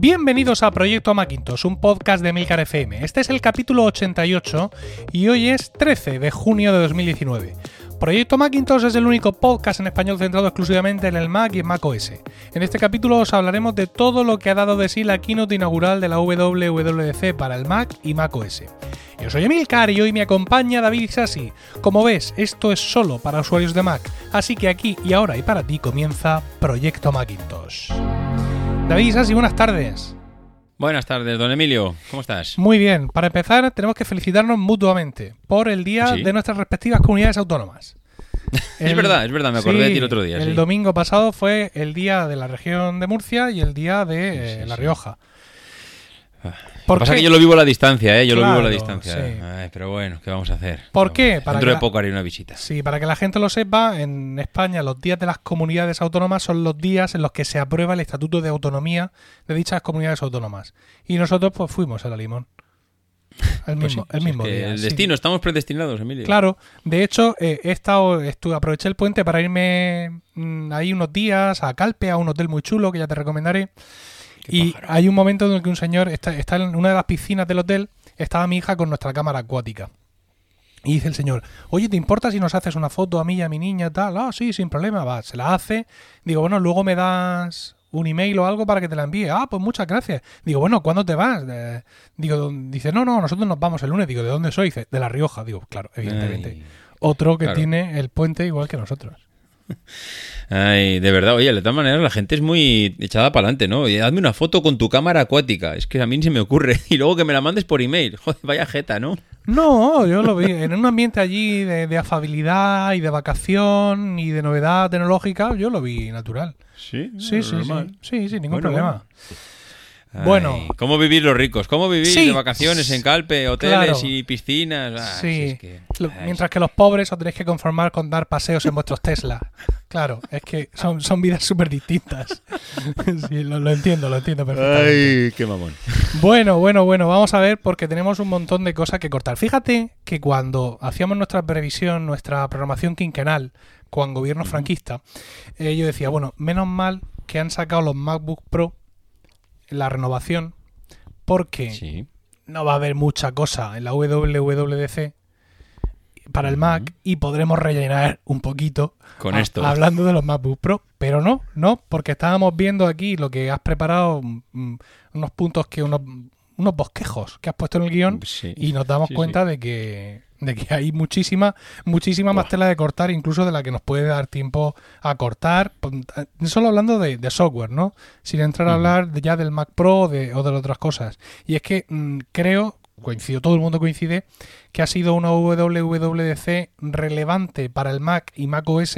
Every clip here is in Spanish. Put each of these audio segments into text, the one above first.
Bienvenidos a Proyecto Macintosh, un podcast de Milcar FM. Este es el capítulo 88 y hoy es 13 de junio de 2019. Proyecto Macintosh es el único podcast en español centrado exclusivamente en el Mac y en. En este capítulo os hablaremos de todo lo que ha dado de sí la keynote inaugural de la WWDC para el Mac y Mac OS. Yo soy Emilcar y hoy me acompaña David Sassi. Como ves, esto es solo para usuarios de Mac, así que aquí y ahora y para ti comienza Proyecto Macintosh. David Sassi, buenas tardes. Buenas tardes, don Emilio. ¿Cómo estás? Muy bien. Para empezar, tenemos que felicitarnos mutuamente por el día ¿Sí? de nuestras respectivas comunidades autónomas. Es verdad, es verdad, me acordé de ti el otro día, El sí. domingo pasado fue el día de la región de Murcia y el día de eh, La. Rioja. Lo ¿Por que pasa que yo lo vivo a la distancia, ¿eh? Yo lo vivo a la distancia. sí. Ay, pero bueno, ¿qué vamos a hacer? ¿Por qué? Para Dentro de poco haré una visita. Sí, para que la gente lo sepa, en España los días de las comunidades autónomas son los días en los que se aprueba el estatuto de autonomía de dichas comunidades autónomas. Y nosotros pues fuimos a la Limón. El Pues mismo, sí, el es mismo que día. El sí. destino, estamos predestinados, Emilio. Claro, de hecho, eh, he estado, estuve, aproveché el puente para irme mm, ahí unos días a Calpe, a un hotel muy chulo que ya te recomendaré. Y pájaro. hay un momento en el que un señor está, está en una de las piscinas del hotel, estaba mi hija con nuestra cámara acuática. Y dice el señor, oye, ¿te importa si nos haces una foto a mí y a mi niña tal? Ah, sí, sin problema, va, se la hace. Digo, bueno, luego me das un email o algo para que te la envíe. Ah, pues muchas gracias. Digo, bueno, ¿cuándo te vas? Eh, digo, dice, no, no, nosotros nos vamos el lunes. Digo, ¿de dónde soy? Dice, de La Rioja. Digo, claro, evidentemente. Ay. Otro que Claro. tiene el puente igual que nosotros. Ay, de verdad, oye, de todas maneras la gente es muy echada para adelante, ¿no? Oye, hazme una foto con tu cámara acuática. Es que a mí ni se me ocurre. Y luego que me la mandes por email. Joder, vaya jeta, ¿no? No, yo lo vi en un ambiente allí de, de afabilidad y de vacación y de novedad tecnológica, yo lo vi natural. Sí, Sí, sí, sí, sí, sin ningún Bueno, problema. Ay, Bueno. ¿Cómo vivir los ricos? ¿Cómo vivir Sí. de vacaciones en Calpe, hoteles Claro. y piscinas? Ah, si sí, es que- Lo- ay, mientras que los pobres os tenéis que conformar con dar paseos en vuestros Tesla. Claro, es que son, son vidas súper distintas. sí, lo, lo entiendo, lo entiendo perfectamente. Ay, qué mamón. Bueno, bueno, bueno, vamos a ver porque tenemos un montón de cosas que cortar. Fíjate que cuando hacíamos nuestra previsión, nuestra programación quinquenal con gobierno franquista, eh, yo decía, bueno, menos mal que han sacado los MacBook Pro la renovación porque Sí. no va a haber mucha cosa en la WWDC para el Mac y podremos rellenar un poquito Con a- esto. hablando de los MacBook Pro, pero no, no, porque estábamos viendo aquí lo que has preparado, mm, unos puntos que unos, unos bosquejos que has puesto en el guion Sí. y nos damos Sí, cuenta de que de que hay muchísima muchísima más tela de cortar incluso de la que nos puede dar tiempo a cortar. Pon- solo hablando de, de software no sin entrar a hablar de- ya del Mac Pro o de, o de otras cosas. Y es que mm, creo coincido todo el mundo coincide que ha sido una WWDC relevante para el Mac y Mac OS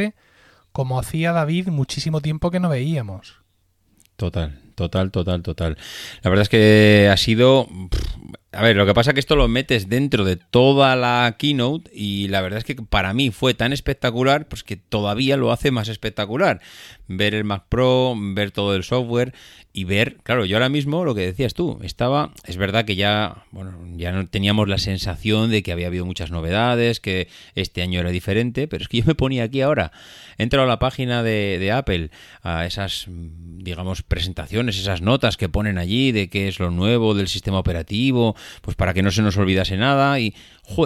como hacía David muchísimo tiempo que no veíamos. Total, total, total, total. La verdad es que ha sido... A ver, lo que pasa es que esto lo metes dentro de toda la keynote y la verdad es que para mí fue tan espectacular pues que todavía lo hace más espectacular. Ver el Mac Pro, ver todo el software y ver, claro, yo ahora mismo lo que decías tú, estaba, es verdad que ya, bueno, ya no teníamos la sensación de que había habido muchas novedades, que este año era diferente, pero es que yo me ponía aquí ahora, he entrado a la página de, de Apple, a esas, digamos, presentaciones, esas notas que ponen allí de qué es lo nuevo del sistema operativo, pues para que no se nos olvidase nada y,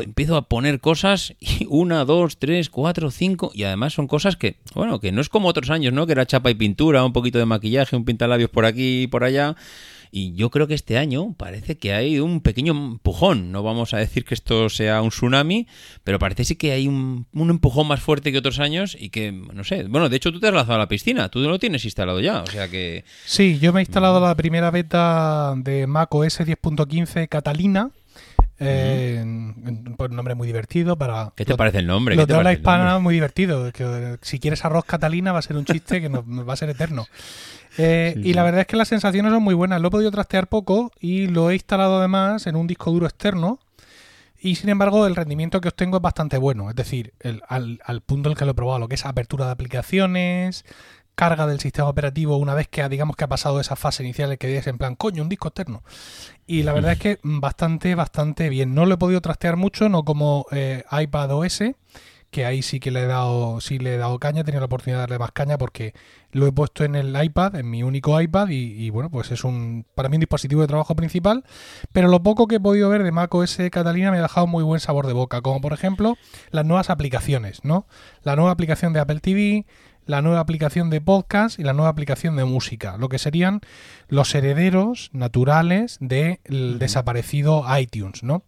empiezo a poner cosas y una, dos, tres, cuatro, cinco y además son cosas que, bueno, que no es como otros años, ¿no? Que era chapa y pintura, un poquito de maquillaje, un pintalabios por aquí y por allá. Y yo creo que este año parece que hay un pequeño empujón. No vamos a decir que esto sea un tsunami, pero parece sí que hay un, un empujón más fuerte que otros años y que, no sé, bueno, de hecho tú te has lanzado a la piscina, tú lo tienes instalado ya, o sea que... Sí, yo me he instalado la primera beta de Mac OS 10.15 Catalina. eh, por un nombre muy divertido para ¿Qué te lo- parece el nombre? Los ¿Qué te de habla hispana muy divertido. Que, eh, si quieres arroz catalina va a ser un chiste que nos va a ser eterno. Eh, Sí, y sí. la verdad es que las sensaciones son muy buenas. Lo he podido trastear poco y lo he instalado además en un disco duro externo. Y sin embargo, el rendimiento que obtengo es bastante bueno. Es decir, el- al, al punto en el que lo he probado, lo que es apertura de aplicaciones, carga del sistema operativo una vez que digamos que ha pasado esa fase inicial que es en plan, coño, un disco externo. Y la verdad es que bastante, bastante bien. No lo he podido trastear mucho, no como eh, iPad OS, que ahí sí que le he dado, sí le he dado caña, he tenido la oportunidad de darle más caña porque lo he puesto en el iPad, en mi único iPad, y, bueno, pues es un para mí un dispositivo de trabajo principal. Pero lo poco que he podido ver de macOS Catalina me ha dejado muy buen sabor de boca, como por ejemplo las nuevas aplicaciones, ¿no? La nueva aplicación de Apple TV, la nueva aplicación de podcast y la nueva aplicación de música, lo que serían los herederos naturales del desaparecido iTunes, ¿no?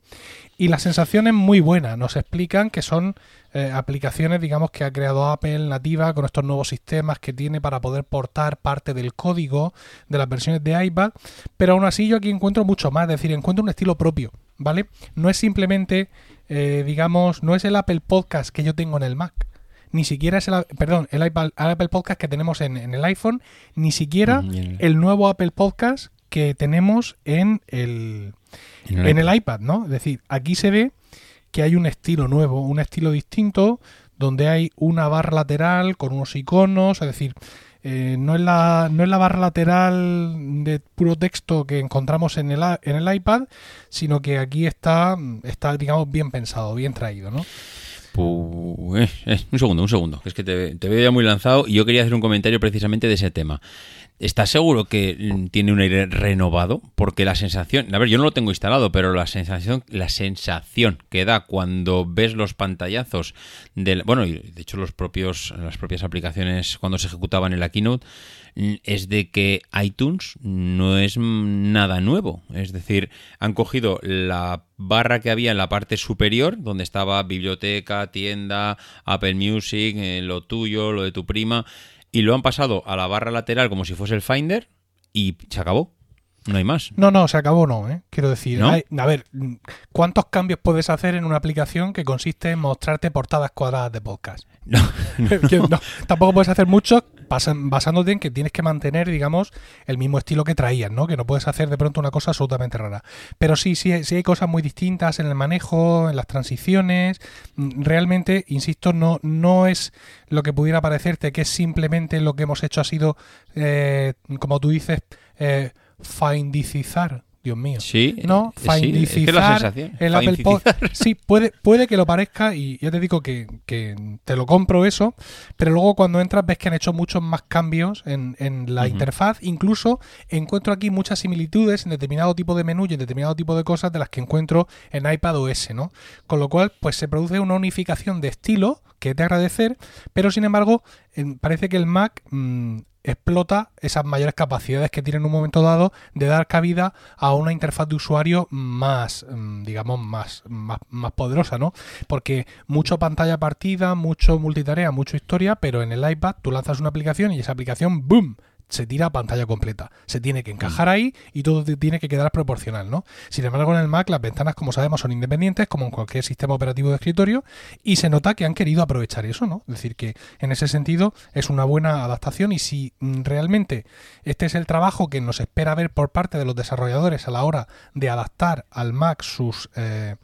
Y la sensación es muy buena, nos explican que son eh, aplicaciones, digamos, que ha creado Apple nativa con estos nuevos sistemas que tiene para poder portar parte del código de las versiones de iPad, pero aún así yo aquí encuentro mucho más, es decir, encuentro un estilo propio, ¿vale? No es simplemente, eh, digamos, no es el Apple Podcast que yo tengo en el Mac, ni siquiera es el, perdón, el, Apple Podcast que tenemos en, el iPhone, ni siquiera el... nuevo Apple Podcast que tenemos en el, en el, iPad, ¿no? Es decir, aquí se ve que hay un estilo nuevo, un estilo distinto, donde hay una barra lateral con unos iconos, es decir, eh, no, es la, no es la barra lateral de puro texto que encontramos en el, en el iPad, sino que aquí está, está, digamos, bien pensado, bien traído, ¿no? Pues, eh, un segundo, un segundo, es que te, te, veo ya muy lanzado y yo quería hacer un comentario precisamente de ese tema. ¿Estás seguro que mm, tiene un aire renovado? Porque la sensación, a ver, yo no lo tengo instalado, pero la sensación, la sensación que da cuando ves los pantallazos del, bueno, y de hecho los propios, las propias aplicaciones cuando se ejecutaban en la keynote mm, es de que iTunes no es nada nuevo. Es decir, han cogido la barra que había en la parte superior, donde estaba biblioteca, tienda, Apple Music, eh, lo tuyo, lo de tu prima y lo han pasado a la barra lateral como si fuese el Finder y se acabó. No hay más. No, no, se acabó no, ¿eh? Quiero decir, a ver, ¿cuántos cambios puedes hacer en una aplicación que consiste en mostrarte portadas cuadradas de podcast? No, tampoco puedes hacer basándote en que tienes que mantener, digamos, el mismo estilo que traías, ¿no? Que no puedes hacer de pronto una cosa absolutamente rara. Pero sí, sí, sí hay cosas muy distintas en el manejo, en las transiciones. Realmente, insisto, no, no es lo que pudiera parecerte que es simplemente lo que hemos hecho ha sido, eh, como tú dices, eh, findicizar Dios mío. Sí, ¿no? Sí, la el Apple Podcast. Sí, puede, puede que lo parezca y ya te digo que, te lo compro eso, pero luego cuando entras ves que han hecho muchos más cambios en, la interfaz. Incluso encuentro aquí muchas similitudes en determinado tipo de menú y en determinado tipo de cosas de las que encuentro en iPad OS, ¿no? Con lo cual, pues se produce una unificación de estilo que de agradecer, pero sin embargo, parece que el Mac mm, explota esas mayores capacidades que tiene en un momento dado de dar cabida a una interfaz de usuario más, mm, digamos, más, más, más poderosa, ¿no? Porque mucho pantalla partida, mucho multitarea, mucho historia, pero en el iPad tú lanzas una aplicación y esa aplicación, ¡boom! Se tira a pantalla completa. Se tiene que encajar ahí y todo tiene que quedar proporcional, ¿no? Sin embargo, en el Mac las ventanas, como sabemos, son independientes, como en cualquier sistema operativo de escritorio, y se nota que han querido aprovechar eso, ¿no? Es decir, que en ese sentido es una buena adaptación y si mm, realmente este es el trabajo que nos espera ver por parte de los desarrolladores a la hora de adaptar al Mac sus... Eh,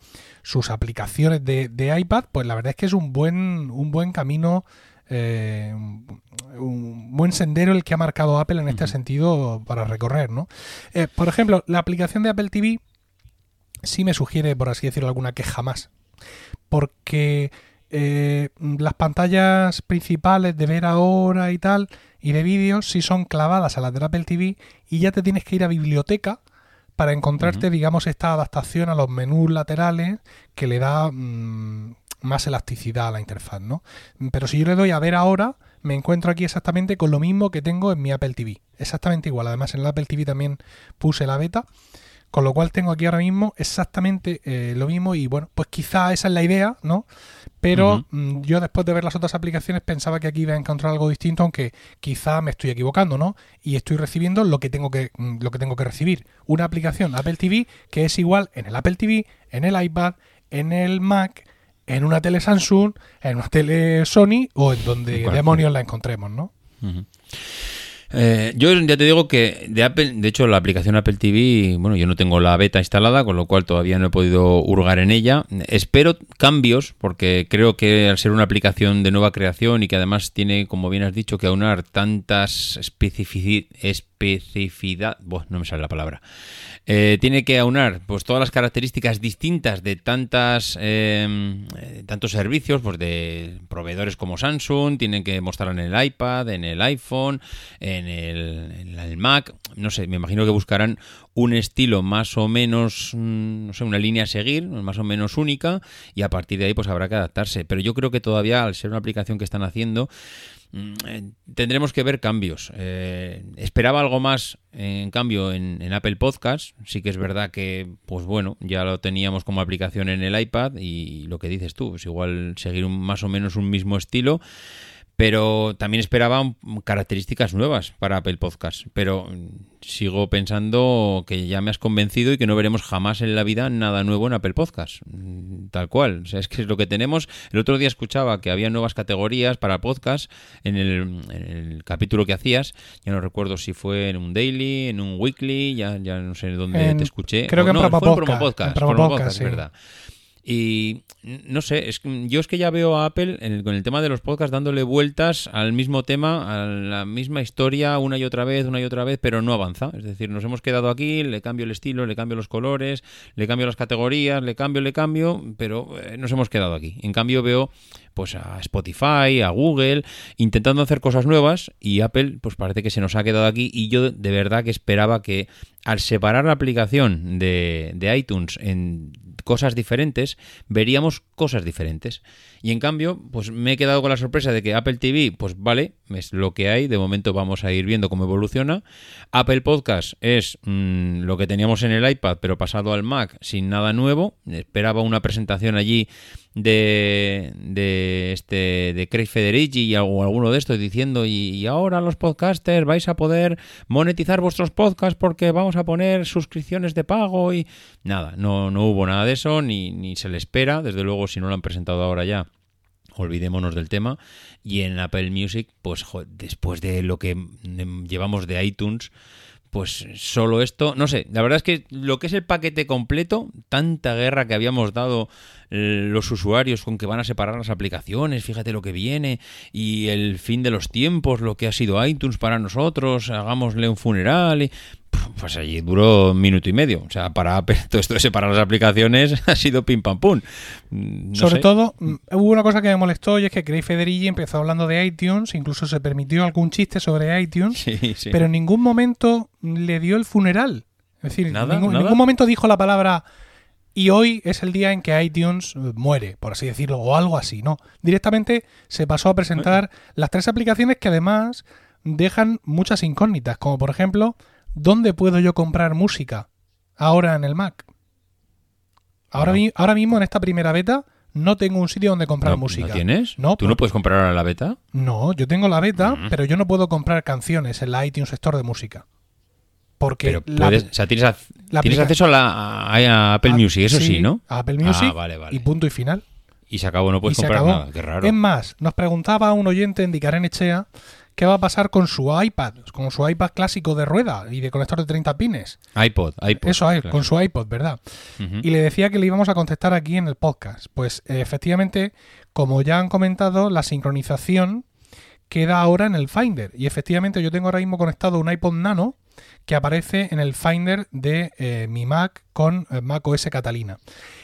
sus aplicaciones de, de, iPad, pues la verdad es que es un buen, un buen camino eh, un buen sendero el que ha marcado Apple en este sentido para recorrer, ¿no? Eh, por ejemplo, la aplicación de Apple TV sí me sugiere, por así decirlo, alguna queja más. Porque eh, las pantallas principales de ver ahora y tal, y de vídeos, sí son clavadas a las de Apple TV y ya te tienes que ir a biblioteca para encontrarte, digamos, esta adaptación a los menús laterales que le da mm, más elasticidad a la interfaz, ¿no? Pero si yo le doy a ver ahora, me encuentro aquí exactamente con lo mismo que tengo en mi Apple TV. Exactamente igual. Además, en el Apple TV también puse la beta. Con lo cual tengo aquí ahora mismo exactamente eh, lo mismo y bueno, pues quizá esa es la idea, ¿no? Pero mm, yo después de ver las otras aplicaciones pensaba que aquí iba a encontrar algo distinto, aunque quizá me estoy equivocando, ¿no? Y estoy recibiendo lo que tengo que, mm, lo que, tengo que recibir. Una aplicación Apple TV que es igual en el Apple TV, en el iPad, en el Mac, en una tele Samsung, en una tele Sony o en donde demonios la encontremos, ¿no? Eh, yo ya te digo que de Apple, de hecho la aplicación Apple TV, bueno, yo no tengo la beta instalada, con lo cual todavía no he podido hurgar en ella. Espero cambios, porque creo que al ser una aplicación de nueva creación y que además tiene, como bien has dicho, que aunar tantas especificidades, no me sale la palabra, eh, tiene que aunar pues todas las características distintas de tantas eh, tantos servicios, pues de proveedores como Samsung, tienen que mostrar en el iPad, en el iPhone, en el, Mac, no sé, me imagino que buscarán un estilo más o menos, mm, no sé, una línea a seguir, más o menos única, y a partir de ahí pues habrá que adaptarse. Pero yo creo que todavía, al ser una aplicación que están haciendo, Mm, eh, tendremos que ver cambios. Eh, esperaba algo más, en cambio, en, Apple Podcast. Sí que es verdad que, pues bueno, ya lo teníamos como aplicación en el iPad y lo que dices tú, pues igual seguir más o menos un mismo estilo pero también esperaba características nuevas para Apple Podcast. Pero sigo pensando que ya me has convencido y que no veremos jamás en la vida nada nuevo en Apple Podcast. Mm, tal cual. O sea, es que es lo que tenemos. El otro día escuchaba que había nuevas categorías para podcast en el, capítulo que hacías. Ya no recuerdo si fue en un daily, en un weekly, ya, ya no sé dónde te escuché. Creo que en, promo podcast, podcast, verdad. Y no sé, es, yo es que ya veo a Apple con el tema de los podcasts dándole vueltas al mismo tema, a la misma historia una y otra vez, una y otra vez, pero no avanza. Es decir, nos hemos quedado aquí, le cambio el estilo, le cambio los colores, le cambio las categorías, le cambio, le cambio, pero eh, nos hemos quedado aquí. En cambio veo pues a Spotify, a Google, intentando hacer cosas nuevas y Apple pues parece que se nos ha quedado aquí y yo de verdad que esperaba que al separar la aplicación de, de iTunes en cosas diferentes, veríamos cosas diferentes. Y en cambio, pues me he quedado con la sorpresa de que Apple TV, pues vale, es lo que hay, de momento vamos a ir viendo cómo evoluciona. Apple Podcast es mm, lo que teníamos en el iPad, pero pasado al Mac sin nada nuevo. Esperaba una presentación allí de, de este de Craig Federici o alguno de estos diciendo y, ahora los podcasters vais a poder monetizar vuestros podcasts porque vamos a poner suscripciones de pago y nada, no, no hubo nada de eso ni, ni se le espera, desde luego si no lo han presentado ahora ya olvidémonos del tema. Y en Apple Music pues después de lo que llevamos de iTunes pues solo esto, no sé, la verdad es que lo que es el paquete completo, tanta guerra que habíamos dado eh, los usuarios con que van a separar las aplicaciones, fíjate lo que viene, y el fin de los tiempos, lo que ha sido iTunes para nosotros, hagámosle un funeral, y pues allí duró un minuto y medio. O sea, para todo esto de separar las aplicaciones ha sido pim pam pum. Mm, Sobre todo, mm, hubo una cosa que me molestó y es que Craig Federighi empezó hablando de iTunes, incluso se permitió algún chiste sobre iTunes, pero en ningún momento le dio el funeral. Es decir, en ningún momento dijo la palabra y hoy es el día en que iTunes eh, muere, por así decirlo, o algo así, ¿no? Directamente se pasó a presentar las tres aplicaciones que además dejan muchas incógnitas, como por ejemplo ¿dónde puedo yo comprar música ahora en el Mac? Ahora, ahora mismo en esta primera beta no tengo un sitio donde comprar música. ¿No tienes? No, ¿Tú no puedes comprar ahora la beta? No, yo tengo la beta, mm. pero yo no puedo comprar canciones en la iTunes Store de música. Porque pero puedes, o sea, tienes, acceso a, la, Apple Music, eso sí, ¿no? A Apple Music ah, y punto y final. Y se acabó, no puedes comprar nada, qué raro. Es más, nos preguntaba un oyente en Dicarén Echea qué va a pasar con su iPad, con su iPad clásico de rueda y de conector de 30 pines. iPod, iPod. Eso, con su iPod, ¿verdad? Y le decía que le íbamos a contestar aquí en el podcast. Pues efectivamente, como ya han comentado, la sincronización queda ahora en el Finder. Y efectivamente yo tengo ahora mismo conectado un iPod Nano que aparece en el Finder de eh, mi Mac con eh, Mac OS Catalina.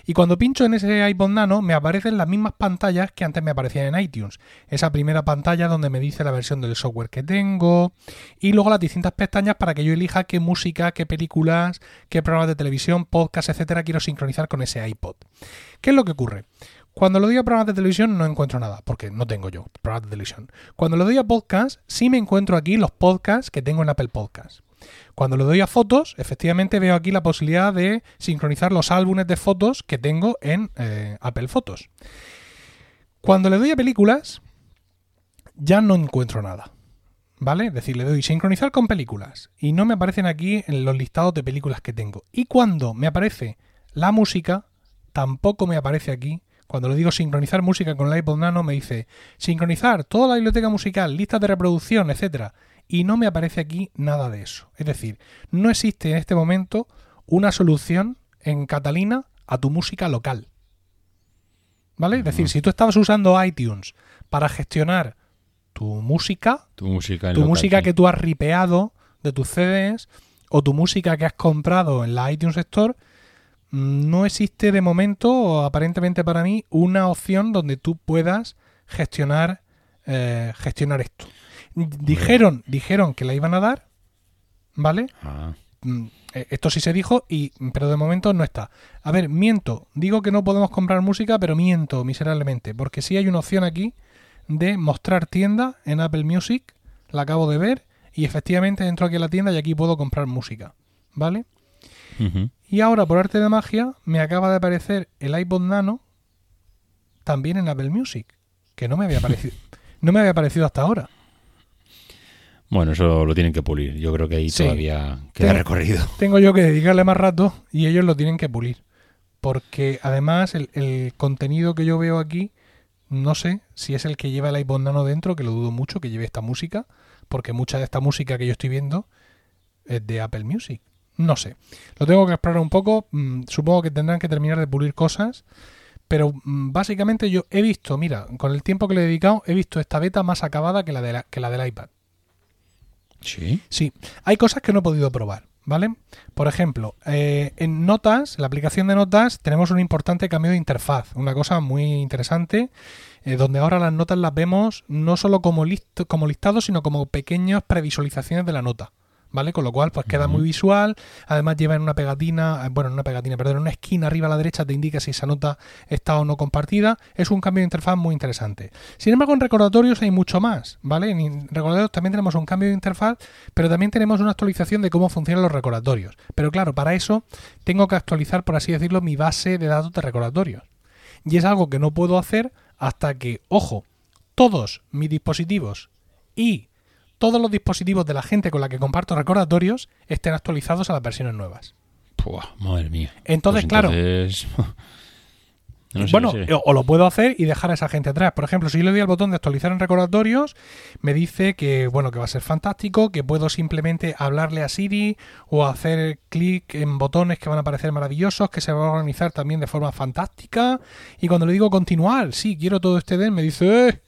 Y cuando pincho en ese iPod Nano me aparecen las mismas pantallas que antes me aparecían en iTunes. Esa primera pantalla donde me dice la versión del software que tengo y luego las distintas pestañas para que yo elija qué música, qué películas, qué programas de televisión, podcast, etcétera quiero sincronizar con ese iPod. ¿Qué es lo que ocurre? Cuando lo doy a programas de televisión no encuentro nada, porque no tengo yo programas de televisión. Cuando lo doy a podcast, sí me encuentro aquí los podcasts que tengo en Apple Podcast. Cuando le doy a fotos, efectivamente veo aquí la posibilidad de sincronizar los álbumes de fotos que tengo en eh, Apple Fotos. Cuando le doy a películas, ya no encuentro nada. ¿Vale? Es decir, le doy sincronizar con películas y no me aparecen aquí en los listados de películas que tengo. Y cuando me aparece la música, tampoco me aparece aquí. Cuando le digo sincronizar música con el iPod Nano, me dice sincronizar toda la biblioteca musical, listas de reproducción, etcétera Y no me aparece aquí nada de eso. Es decir, no existe en este momento una solución en Catalina a tu música local. ¿Vale? Es decir, si tú estabas usando iTunes para gestionar tu música, Tu música en tu local, música sí. que tú has ripeado de tus CDs o tu música que has comprado en la iTunes Store, no existe de momento, o aparentemente para mí, una opción donde tú puedas gestionar, eh, gestionar esto. Dijeron, dijeron que la iban a dar, ¿vale? Ah, Mm, eh, Esto sí se dijo, y, pero de momento no está. A ver, miento. Digo que no podemos comprar música, pero miento miserablemente. Porque sí hay una opción aquí de mostrar tienda en Apple Music. La acabo de ver. Y efectivamente entro aquí a la tienda y aquí puedo comprar música. ¿Vale? Y ahora, por arte de magia, me acaba de aparecer el iPod Nano también en Apple Music. Que no me había parecido. no me había parecido hasta ahora. Bueno, eso lo tienen que pulir. Yo creo que ahí Sí. todavía queda recorrido. tengo yo que dedicarle más rato y ellos lo tienen que pulir. Porque además el, el contenido que yo veo aquí, no sé si es el que lleva el iPod Nano dentro, que lo dudo mucho que lleve esta música, porque mucha de esta música que yo estoy viendo es de Apple Music. No sé. Lo tengo que explorar un poco. mm, Supongo que tendrán que terminar de pulir cosas. Pero mm, básicamente yo he visto, mira, con el tiempo que le he dedicado, he visto esta beta más acabada que la, de la- que la del iPad. Sí. Sí, hay cosas que no he podido probar, ¿vale? Por ejemplo, eh, en Notas, la aplicación de Notas, tenemos un importante cambio de interfaz, una cosa muy interesante, eh, donde ahora las notas las vemos no solo como, listo, como listados, sino como pequeñas previsualizaciones de la nota. ¿Vale? Con lo cual, pues queda muy visual. Además, lleva en una pegatina, eh, bueno, en una pegatina, perdón, en una esquina arriba a la derecha te indica si esa nota está o no compartida. Es un cambio de interfaz muy interesante. Sin embargo, en recordatorios hay mucho más, ¿vale? En recordatorios también tenemos un cambio de interfaz, pero también tenemos una actualización de cómo funcionan los recordatorios. Pero claro, para eso tengo que actualizar, por así decirlo, mi base de datos de recordatorios. Y es algo que no puedo hacer hasta que, ojo, todos mis dispositivos y todos los dispositivos de la gente con la que comparto recordatorios estén actualizados a las versiones nuevas. Puah, madre mía. Entonces, Pues claro, entonces- No sé, bueno, o- o lo puedo hacer y dejar a esa gente atrás. Por ejemplo, si yo le doy al botón de actualizar en recordatorios, me dice que bueno, que va a ser fantástico, que puedo simplemente hablarle a Siri o hacer clic en botones que van a parecer maravillosos, que se va a organizar también de forma fantástica. Y cuando le digo continuar, sí, quiero todo este den, me dice, "Eh,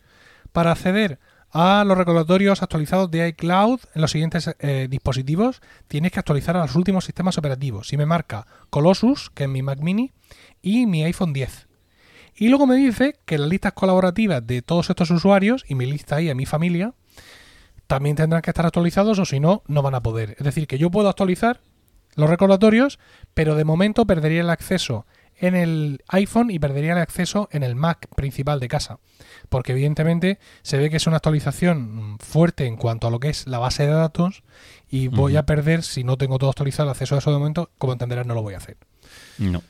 para acceder a los recordatorios actualizados de iCloud en los siguientes eh, dispositivos, tienes que actualizar a los últimos sistemas operativos. Y me marca Colossus, que es mi Mac mini, y mi iPhone 10. Y luego me dice que las listas colaborativas de todos estos usuarios y mi lista ahí a mi familia también tendrán que estar actualizados o si no, no van a poder. Es decir, que yo puedo actualizar los recordatorios, pero de momento perdería el acceso en el iPhone y perdería el acceso en el Mac principal de casa. Porque evidentemente se ve que es una actualización fuerte en cuanto a lo que es la base de datos y voy a perder, si no tengo todo actualizado, el acceso a eso de momento, como entenderás, no lo voy a hacer. No.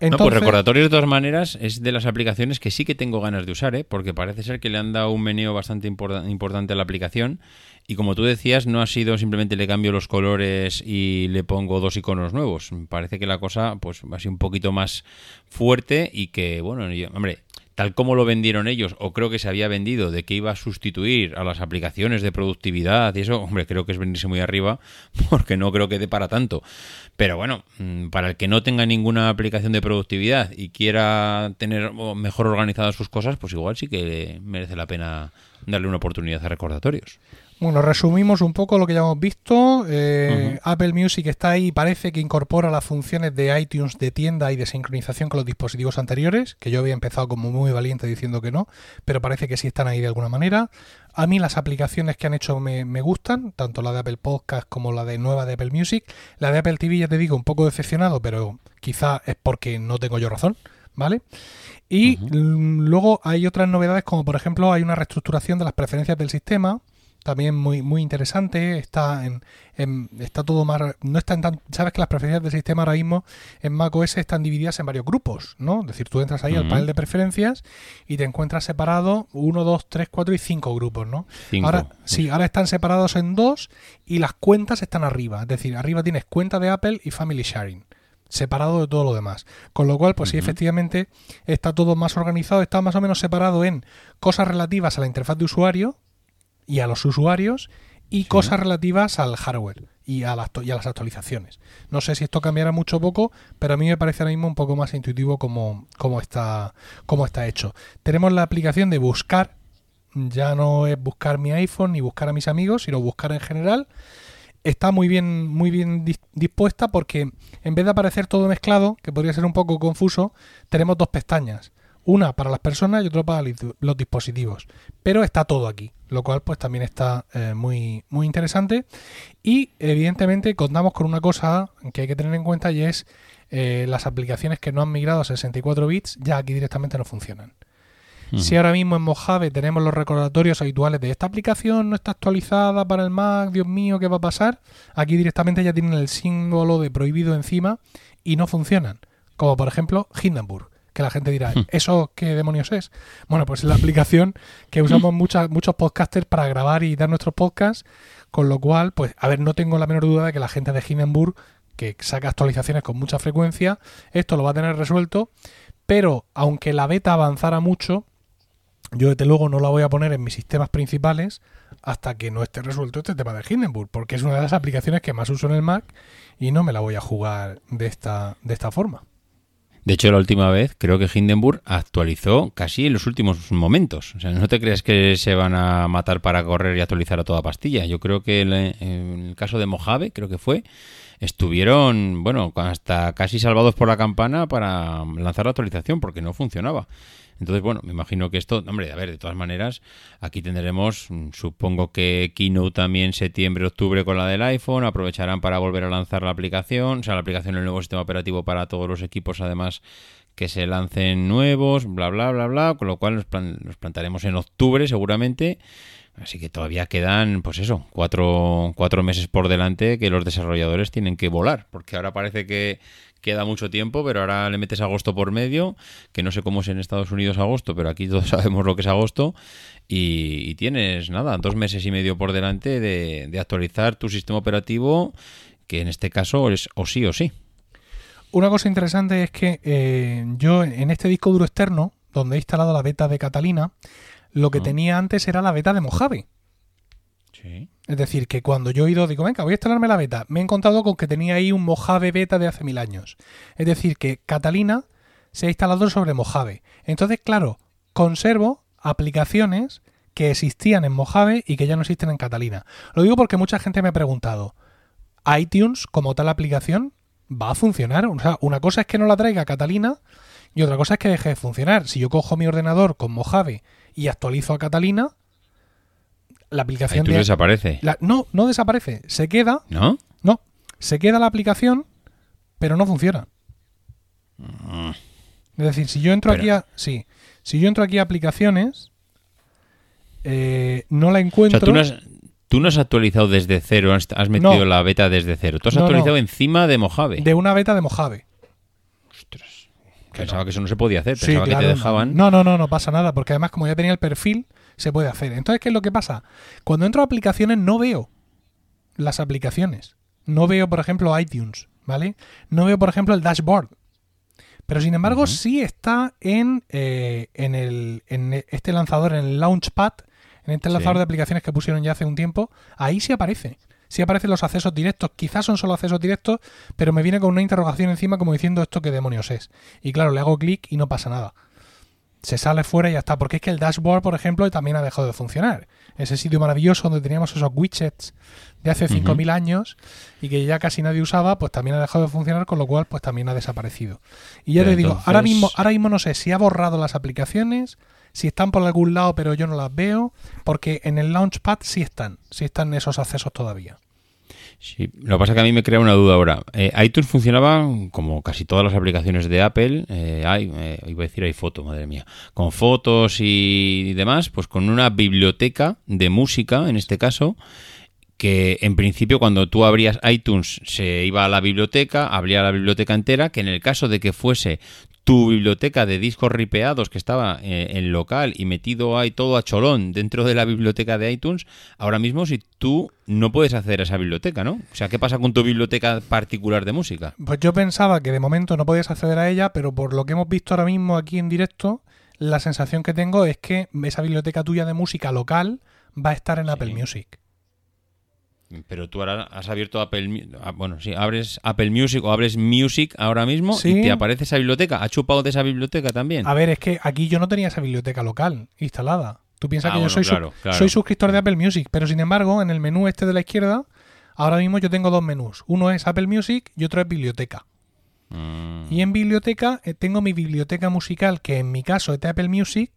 Entonces, no, pues recordatorios de todas maneras es de las aplicaciones que sí que tengo ganas de usar, ¿eh? porque parece ser que le han dado un meneo bastante importa- importante a la aplicación y como tú decías no ha sido simplemente le cambio los colores y le pongo dos iconos nuevos. Parece que la cosa pues va a ser un poquito más fuerte y que bueno, yo- hombre, tal como lo vendieron ellos, o creo que se había vendido, de que iba a sustituir a las aplicaciones de productividad y eso, hombre, creo que es venirse muy arriba, porque no creo que dé para tanto. Pero bueno, mm, para el que no tenga ninguna aplicación de productividad y quiera tener mejor organizadas sus cosas, pues igual sí que merece la pena darle una oportunidad a recordatorios. Bueno, resumimos un poco lo que ya hemos visto. Eh, Apple Music está ahí y parece que incorpora las funciones de iTunes de tienda y de sincronización con los dispositivos anteriores, que yo había empezado como muy valiente diciendo que no, pero parece que sí están ahí de alguna manera. A mí las aplicaciones que han hecho me, me gustan, tanto la de Apple Podcast como la de nueva de Apple Music. La de Apple TV, ya te digo, un poco decepcionado, pero quizá es porque no tengo yo razón, ¿vale? Y luego hay otras novedades, como por ejemplo hay una reestructuración de las preferencias del sistema, también muy muy interesante. Está en, en- está todo más no están tan sabes que las preferencias del sistema ahora mismo en macOS están divididas en varios grupos no es decir tú entras ahí al panel de preferencias y te encuentras separado uno dos tres cuatro y cinco grupos no Cinco. ahora sí ahora están separados en dos y las cuentas están arriba. Es decir arriba tienes cuenta de Apple y Family Sharing separado de todo lo demás. Con lo cual, pues sí, efectivamente está todo más organizado, está más o menos separado en cosas relativas a la interfaz de usuario, y a los usuarios y cosas relativas al hardware y a, las, y a las actualizaciones. No sé si esto cambiará mucho o poco, pero a mí me parece ahora mismo un poco más intuitivo como, como, está, como está hecho. Tenemos la aplicación de buscar, ya no es buscar mi iPhone ni buscar a mis amigos, sino buscar en general. Está muy bien, muy bien dispuesta porque en vez de aparecer todo mezclado, que podría ser un poco confuso, tenemos dos pestañas. Una para las personas y otra para los dispositivos. Pero está todo aquí lo cual pues también está eh, muy, muy interesante. Y evidentemente contamos con una cosa que hay que tener en cuenta y es eh, las aplicaciones que no han migrado a 64 bits ya aquí directamente no funcionan. Si ahora mismo en Mojave tenemos los recordatorios habituales de esta aplicación no está actualizada para el Mac, Dios mío, ¿qué va a pasar? Aquí directamente ya tienen el símbolo de prohibido encima y no funcionan. Como por ejemplo Hindenburg que la gente dirá, hmm. ¿eso qué demonios es? Bueno, pues es la aplicación que usamos muchas, muchos podcasters para grabar y dar nuestros podcasts, con lo cual, pues, a ver, no tengo la menor duda de que la gente de Hindenburg, que saca actualizaciones con mucha frecuencia, esto lo va a tener resuelto, pero aunque la beta avanzara mucho, yo desde luego no la voy a poner en mis sistemas principales hasta que no esté resuelto este tema de Hindenburg, porque es una de las aplicaciones que más uso en el Mac y no me la voy a jugar de esta, de esta forma. De hecho, la última vez creo que Hindenburg actualizó casi en los últimos momentos. O sea, no te creas que se van a matar para correr y actualizar a toda pastilla. Yo creo que en el caso de Mojave, creo que fue, estuvieron, bueno, hasta casi salvados por la campana para lanzar la actualización porque no funcionaba. Entonces, bueno, me imagino que esto, hombre, a ver, de todas maneras, aquí tendremos, mm, supongo que Keynote también septiembre, octubre con la del iPhone, aprovecharán para volver a lanzar la aplicación, o sea, la aplicación el nuevo sistema operativo para todos los equipos, además que se lancen nuevos, bla, bla, bla, bla, con lo cual nos, plantaremos en octubre seguramente. Así que todavía quedan, pues eso, cuatro, cuatro meses por delante que los desarrolladores tienen que volar, porque ahora parece que queda mucho tiempo, pero ahora le metes agosto por medio, que no sé cómo es en Estados Unidos agosto, pero aquí todos sabemos lo que es agosto, y, tienes, nada, dos meses y medio por delante de, actualizar tu sistema operativo, que en este caso es o sí o sí. Una cosa interesante es que eh, yo en este disco duro externo, donde he instalado la beta de Catalina, lo que tenía antes era la beta de Mojave. Es decir, que cuando yo he ido, digo, venga, voy a instalarme la beta, me he encontrado con que tenía ahí un Mojave beta de hace mil años. Es decir, que Catalina se ha instalado sobre Mojave. Entonces, claro, conservo aplicaciones que existían en Mojave y que ya no existen en Catalina. Lo digo porque mucha gente me ha preguntado, ¿iTunes como tal aplicación va a funcionar? O sea, una cosa es que no la traiga Catalina y otra cosa es que deje de funcionar. Si yo cojo mi ordenador con Mojave y actualizo a Catalina, la aplicación... desaparece. no, no desaparece. Se queda... ¿No? No. Se queda la aplicación, pero no funciona. Mm. Es decir, si yo entro aquí a... Sí. Si yo entro aquí a aplicaciones, eh, no la encuentro... tú no, has, actualizado desde cero, has metido la beta desde cero. Tú has actualizado encima de Mojave. De una beta de Mojave. Ostras. Pensaba que eso no se podía hacer. Pensaba que te dejaban. No, no, no, no pasa nada. Porque además, como ya tenía el perfil, se puede hacer. Entonces, ¿qué es lo que pasa? Cuando entro a aplicaciones no veo las aplicaciones. No veo, por ejemplo, iTunes, ¿vale? No veo, por ejemplo, el dashboard. Pero sin embargo, sí está en, eh, en, el, en este lanzador, en el Launchpad, en este lanzador de aplicaciones que pusieron ya hace un tiempo. Ahí sí aparece. Sí aparecen los accesos directos. Quizás son solo accesos directos, pero me viene con una interrogación encima como diciendo esto qué demonios es. Y claro, le hago clic y no pasa nada se sale fuera y ya está. Porque es que el dashboard, por ejemplo, también ha dejado de funcionar. Ese sitio maravilloso donde teníamos esos widgets de hace 5.000 años y que ya casi nadie usaba, pues también ha dejado de funcionar, con lo cual pues también ha desaparecido. Y ya te digo, ahora mismo, ahora mismo no sé si ha borrado las aplicaciones, si están por algún lado pero yo no las veo, porque en el Launchpad sí están, sí están esos accesos todavía. Sí, lo que pasa es que a mí me crea una duda ahora. Eh, iTunes funcionaba como casi todas las aplicaciones de Apple, eh, hay, eh, iba a decir hay foto, madre mía, con fotos y demás, pues con una biblioteca de música, en este caso, que en principio cuando tú abrías iTunes se iba a la biblioteca, abría la biblioteca entera, que en el caso de que fuese tu biblioteca de discos ripeados que estaba eh, en local y metido ahí todo a cholón dentro de la biblioteca de iTunes, ahora mismo si tú no puedes acceder a esa biblioteca, ¿no? O sea, ¿qué pasa con tu biblioteca particular de música? Pues yo pensaba que de momento no podías acceder a ella, pero por lo que hemos visto ahora mismo aquí en directo, la sensación que tengo es que esa biblioteca tuya de música local va a estar en Sí. Apple Music. Pero tú ahora has abierto Apple ah, Bueno, sí, abres Apple Music o abres Music ahora mismo Sí. y te aparece esa biblioteca. ¿Ha chupado de esa biblioteca también? A ver, es que aquí yo no tenía esa biblioteca local instalada. Tú piensas Ah, que yo soy, su- claro, claro. soy suscriptor de Apple Music, pero sin embargo, en el menú este de la izquierda, ahora mismo yo tengo dos menús. Uno es Apple Music y otro es biblioteca. Mm, Y en biblioteca eh, tengo mi biblioteca musical, que en mi caso es de Apple Music,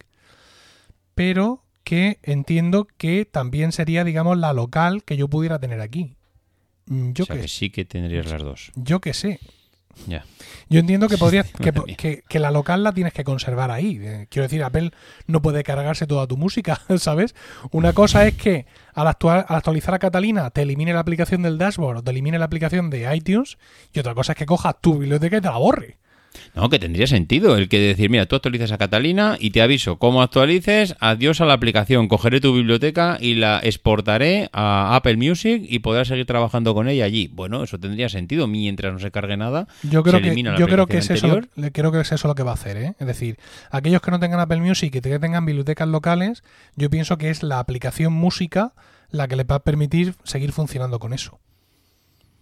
pero que entiendo que también sería, digamos, la local que yo pudiera tener aquí. Mm, Yo o sea que, que sí que tendrías las dos. yo que sé. Ya. Yo entiendo que podrías que, que- que la local la tienes que conservar ahí. Eh, Quiero decir, Apple no puede cargarse toda tu música, ¿sabes? Una cosa es que al, actual- al actualizar a Catalina te elimine la aplicación del dashboard o te elimine la aplicación de iTunes y otra cosa es que cojas tu biblioteca y te la borre. No, que tendría sentido el que decir, mira, tú actualizas a Catalina y te aviso, como actualices, adiós a la aplicación, cogeré tu biblioteca y la exportaré a Apple Music y podrás seguir trabajando con ella allí. Bueno, eso tendría sentido mientras no se cargue nada. Yo creo se que, la yo creo que es eso, creo que es eso lo que va a hacer, ¿eh? Es decir, aquellos que no tengan Apple Music y que tengan bibliotecas locales, yo pienso que es la aplicación música la que les va a permitir seguir funcionando con eso.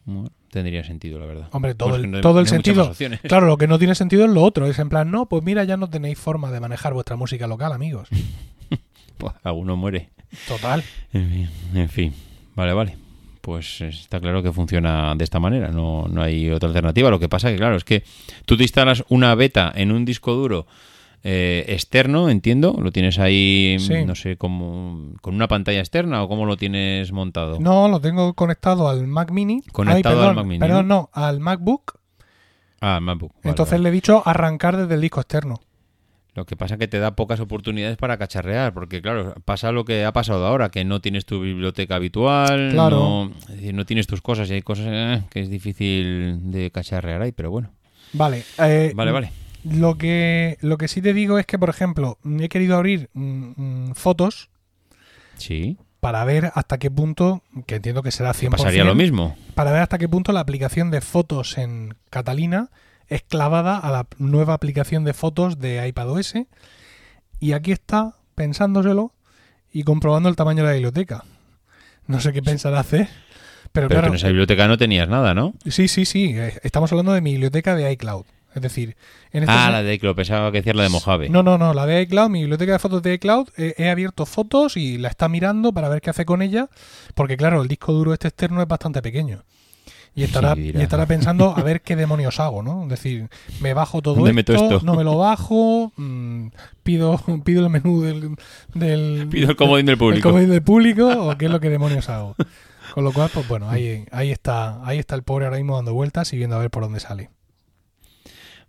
Bueno, tendría sentido, la verdad. Hombre, todo Pues el, no hay- todo el no sentido. Claro, lo que no tiene sentido es lo otro. Es en plan, no, pues mira, ya no tenéis forma de manejar vuestra música local, amigos. Buah, alguno muere. Total. En fin, en fin. Vale, vale. Pues está claro que funciona de esta manera, no, no hay otra alternativa. Lo que pasa que, claro, es que tú te instalas una beta en un disco duro eh, externo, entiendo, lo tienes ahí, Sí. no sé, como con una pantalla externa o cómo lo tienes montado. No, lo tengo conectado al Mac Mini. Conectado Ay, perdón, al Mac Mini, Perdón, no, al MacBook. Ah, MacBook. vale, Entonces vale. le he dicho arrancar desde el disco externo. Lo que pasa que te da pocas oportunidades para cacharrear, porque claro, pasa lo que ha pasado ahora, que no tienes tu biblioteca habitual, Claro. no, es decir, no tienes tus cosas y hay cosas eh, que es difícil de cacharrear ahí, pero bueno. Vale. eh, Vale, vale. Lo que, lo que sí te digo es que, por ejemplo, he querido abrir mm, mm, fotos Sí. para ver hasta qué punto, que entiendo que será 100%, Pasaría lo mismo. para ver hasta qué punto la aplicación de fotos en Catalina es clavada a la nueva aplicación de fotos de iPadOS. Y aquí está, pensándoselo y comprobando el tamaño de la biblioteca. No sé qué pensará hacer. Pero, Pero claro, en esa biblioteca no tenías nada, ¿no? sí, sí, sí. eh, Estamos hablando de mi biblioteca de iCloud. Es decir, en este Ah, la de lo pensaba que decía la de Mojave. No, no, no, la de iCloud, mi biblioteca de fotos de iCloud, eh, he abierto fotos y la está mirando para ver qué hace con ella, porque claro, el disco duro este externo es bastante pequeño. Y estará, Sí, y estará pensando a ver qué demonios hago, ¿no? Es decir, me bajo todo ¿Dónde esto, meto esto? no me lo bajo, mm, pido, pido el menú del, del Pido el comodín del el público. comodín del público o qué es lo que demonios hago. Con lo cual, pues bueno, ahí, ahí está, ahí está el pobre ahora mismo dando vueltas y viendo a ver por dónde sale.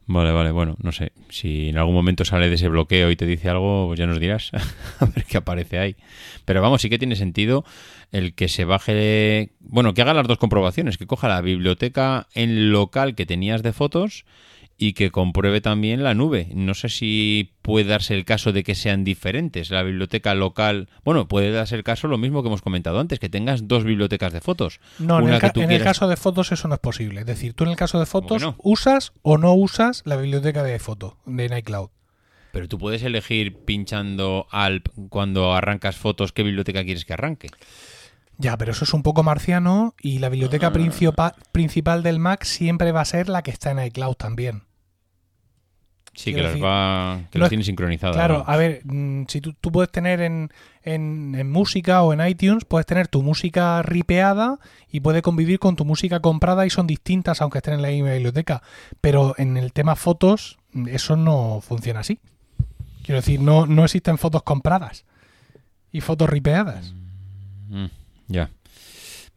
Vale, vale, bueno, no sé. Si en algún momento sale de ese bloqueo y te dice algo, pues ya nos dirás. a ver qué aparece ahí. Pero vamos, sí que tiene sentido el que se baje. Bueno, que haga las dos comprobaciones: que coja la biblioteca en local que tenías de fotos y que compruebe también la nube. No sé si puede darse el caso de que sean diferentes. La biblioteca local. Bueno, puede darse el caso lo mismo que hemos comentado antes: que tengas dos bibliotecas de fotos. No, en, el, ca- caso de fotos eso no es posible. Es decir, tú en el caso de fotos no? usas o no usas la biblioteca de foto de iCloud. Pero tú puedes elegir pinchando Alp cuando arrancas fotos qué biblioteca quieres que arranque. Ya, pero eso es un poco marciano y la biblioteca Ah. principa- principal del Mac siempre va a ser la que está en iCloud también. Sí, que decir, va, que no tiene sincronizadas. Claro, ¿no? a ver, mm, si tú, tú puedes tener en, en- en música o en iTunes, puedes tener tu música ripeada y puede convivir con tu música comprada y son distintas aunque estén en la misma biblioteca. Pero en el tema fotos, mm, eso no funciona así. Quiero decir, no, no existen fotos compradas y fotos ripeadas. Mm, ya.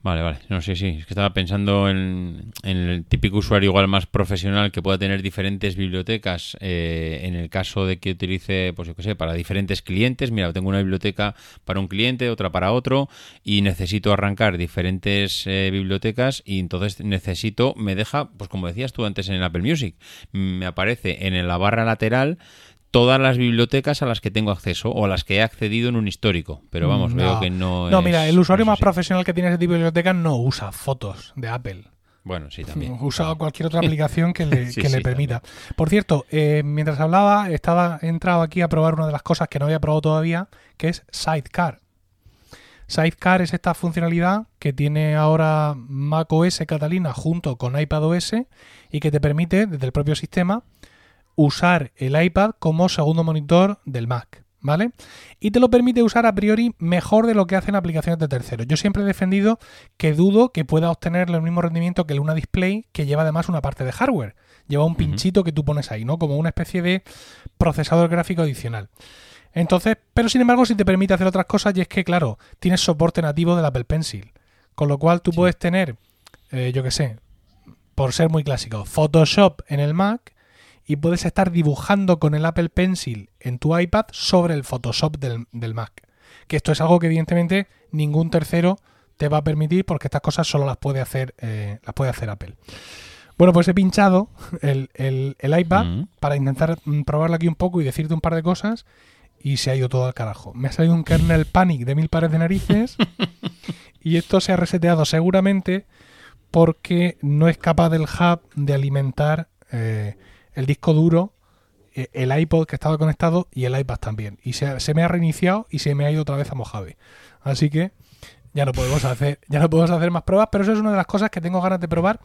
Vale, vale. No sé, sí. Es que estaba pensando en, en el típico usuario igual más profesional que pueda tener diferentes bibliotecas. eh, en el caso de que utilice, pues yo qué sé, para diferentes clientes. Mira, tengo una biblioteca para un cliente, otra para otro, y necesito arrancar diferentes eh, bibliotecas y entonces necesito, me deja, pues como decías tú antes en el Apple Music, me aparece en la barra lateral todas las bibliotecas a las que tengo acceso o a las que he accedido en un histórico. Pero vamos, No. veo que no No, es- mira, el usuario no más así. profesional que tiene ese tipo de biblioteca no usa fotos de Apple. Bueno, sí, también. Usa claro. cualquier otra aplicación que le, Sí, que le permita. Por cierto, eh, mientras hablaba, estaba he entrado aquí a probar una de las cosas que no había probado todavía, que es Sidecar. Sidecar es esta funcionalidad que tiene ahora macOS Catalina junto con iPadOS y que te permite desde el propio sistema usar el iPad como segundo monitor del Mac. ¿Vale? Y te lo permite usar a priori mejor de lo que hacen aplicaciones de terceros. Yo siempre he defendido que dudo que pueda obtener el mismo rendimiento que el Luna Display, que lleva además una parte de hardware. Lleva un pinchito que tú pones ahí, ¿no? Como una especie de procesador gráfico adicional. Entonces, pero sin embargo, si te permite hacer otras cosas, y es que, claro, tienes soporte nativo del Apple Pencil. Con lo cual tú puedes tener, eh, yo qué sé, por ser muy clásico, Photoshop en el Mac y puedes estar dibujando con el Apple Pencil en tu iPad sobre el Photoshop del, Mac. Que esto es algo que evidentemente ningún tercero te va a permitir porque estas cosas solo las puede hacer, eh, las puede hacer Apple. Bueno, pues he pinchado el, iPad mm. para intentar mm, probarlo aquí un poco y decirte un par de cosas y se ha ido todo al carajo. Me ha salido un kernel panic de mil pares de narices y esto se ha reseteado seguramente porque no es capaz del hub de alimentar eh, el disco duro, eh, el iPod que estaba conectado y el iPad también. Y se, me ha reiniciado y se me ha ido otra vez a Mojave. Así que ya no podemos hacer, ya no podemos hacer más pruebas, pero eso es una de las cosas que tengo ganas de probar,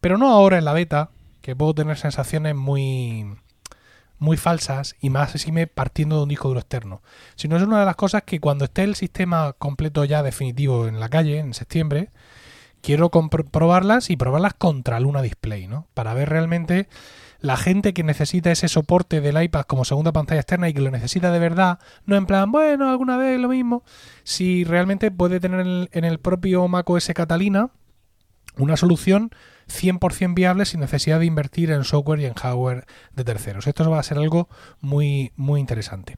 pero no ahora en la beta, que puedo tener sensaciones muy muy falsas y más así me partiendo de un disco duro externo, sino es una de las cosas que cuando esté el sistema completo ya definitivo en la calle en septiembre, quiero probarlas y probarlas contra Luna Display, ¿no? Para ver realmente la gente que necesita ese soporte del iPad como segunda pantalla externa y que lo necesita de verdad, no en plan, bueno, alguna vez lo mismo, si realmente puede tener en el propio macOS Catalina una solución 100% viable sin necesidad de invertir en software y en hardware de terceros. Esto va a ser algo muy, muy interesante.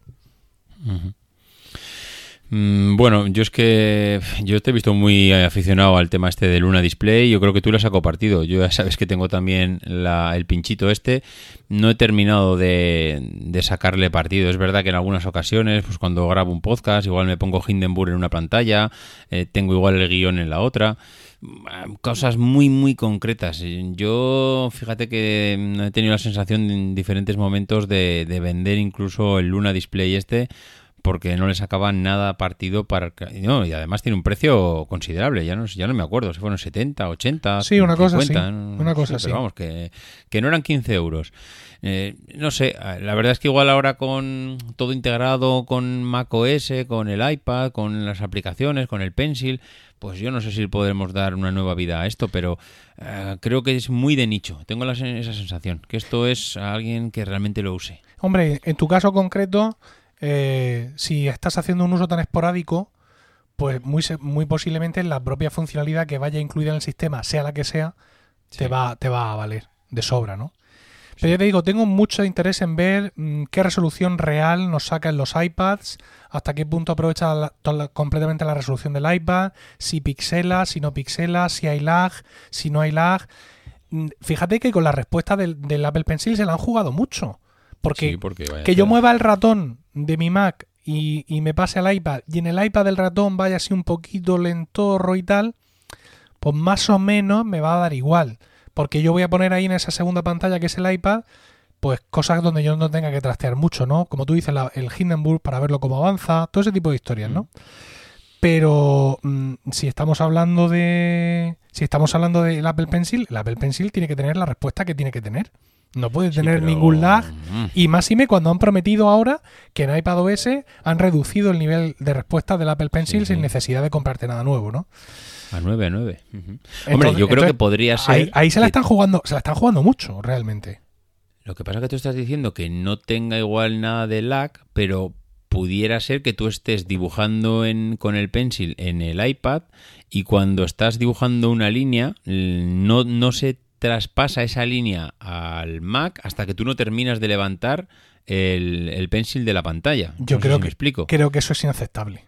Bueno, yo es que yo te he visto muy aficionado al tema este de Luna Display. Yo creo que tú le has sacado partido. Yo ya sabes que tengo también el pinchito este. No he terminado de, sacarle partido. Es verdad que en algunas ocasiones, pues cuando grabo un podcast, igual me pongo Hindenburg en una pantalla, eh, tengo igual el guion en la otra. Cosas muy, muy concretas. Yo, fíjate que he tenido la sensación en diferentes momentos de, de vender incluso el Luna Display este porque no le sacaban nada partido para no, y además tiene un precio considerable ya no ya no me acuerdo si fueron 70 80 sí una cosa así una cosa pero vamos que, que, no eran 15 euros. Eh, no sé la verdad es que igual ahora con todo integrado con macOS con el iPad con las aplicaciones con el Pencil pues yo no sé si podemos dar una nueva vida a esto pero eh, creo que es muy de nicho. Tengo esa sensación que esto es a alguien que realmente lo use. Hombre en tu caso concreto eh, si estás haciendo un uso tan esporádico, pues muy, muy posiblemente la propia funcionalidad que vaya incluida en el sistema, sea la que sea, te, va, te va a valer de sobra, ¿no? Pero ya te digo, tengo mucho interés en ver mm, qué resolución real nos sacan los iPads, hasta qué punto aprovecha completamente la resolución del iPad, si pixela, si no pixela, si hay lag, si no hay lag. Mm, fíjate que con la respuesta del, del Apple Pencil se la han jugado mucho. Porque, que yo mueva el ratón de mi Mac y, me pase al iPad y en el iPad del ratón vaya así un poquito lentorro y tal, pues más o menos me va a dar igual. Porque yo voy a poner ahí en esa segunda pantalla que es el iPad, pues cosas donde yo no tenga que trastear mucho, ¿no? Como tú dices, el Hindenburg para verlo cómo avanza, todo ese tipo de historias, ¿no? Mm. Pero mm, si estamos hablando de. Si estamos hablando del Apple Pencil, el Apple Pencil tiene que tener la respuesta que tiene que tener. No puede tener ningún lag. Mm. Y más y me cuando han prometido ahora que en iPadOS han reducido el nivel de respuesta del Apple Pencil sin necesidad de comprarte nada nuevo, ¿no? A 9 a 9. Hombre, yo creo que podría ser. Ahí, se la están jugando, se la están jugando mucho, realmente. Lo que pasa es que tú estás diciendo que no tenga igual nada de lag, pero pudiera ser que tú estés dibujando en, con el pencil en el iPad y cuando estás dibujando una línea no, no se traspasa esa línea al Mac hasta que tú no terminas de levantar el, el pencil de la pantalla. Yo creo que explico. Creo que eso es inaceptable.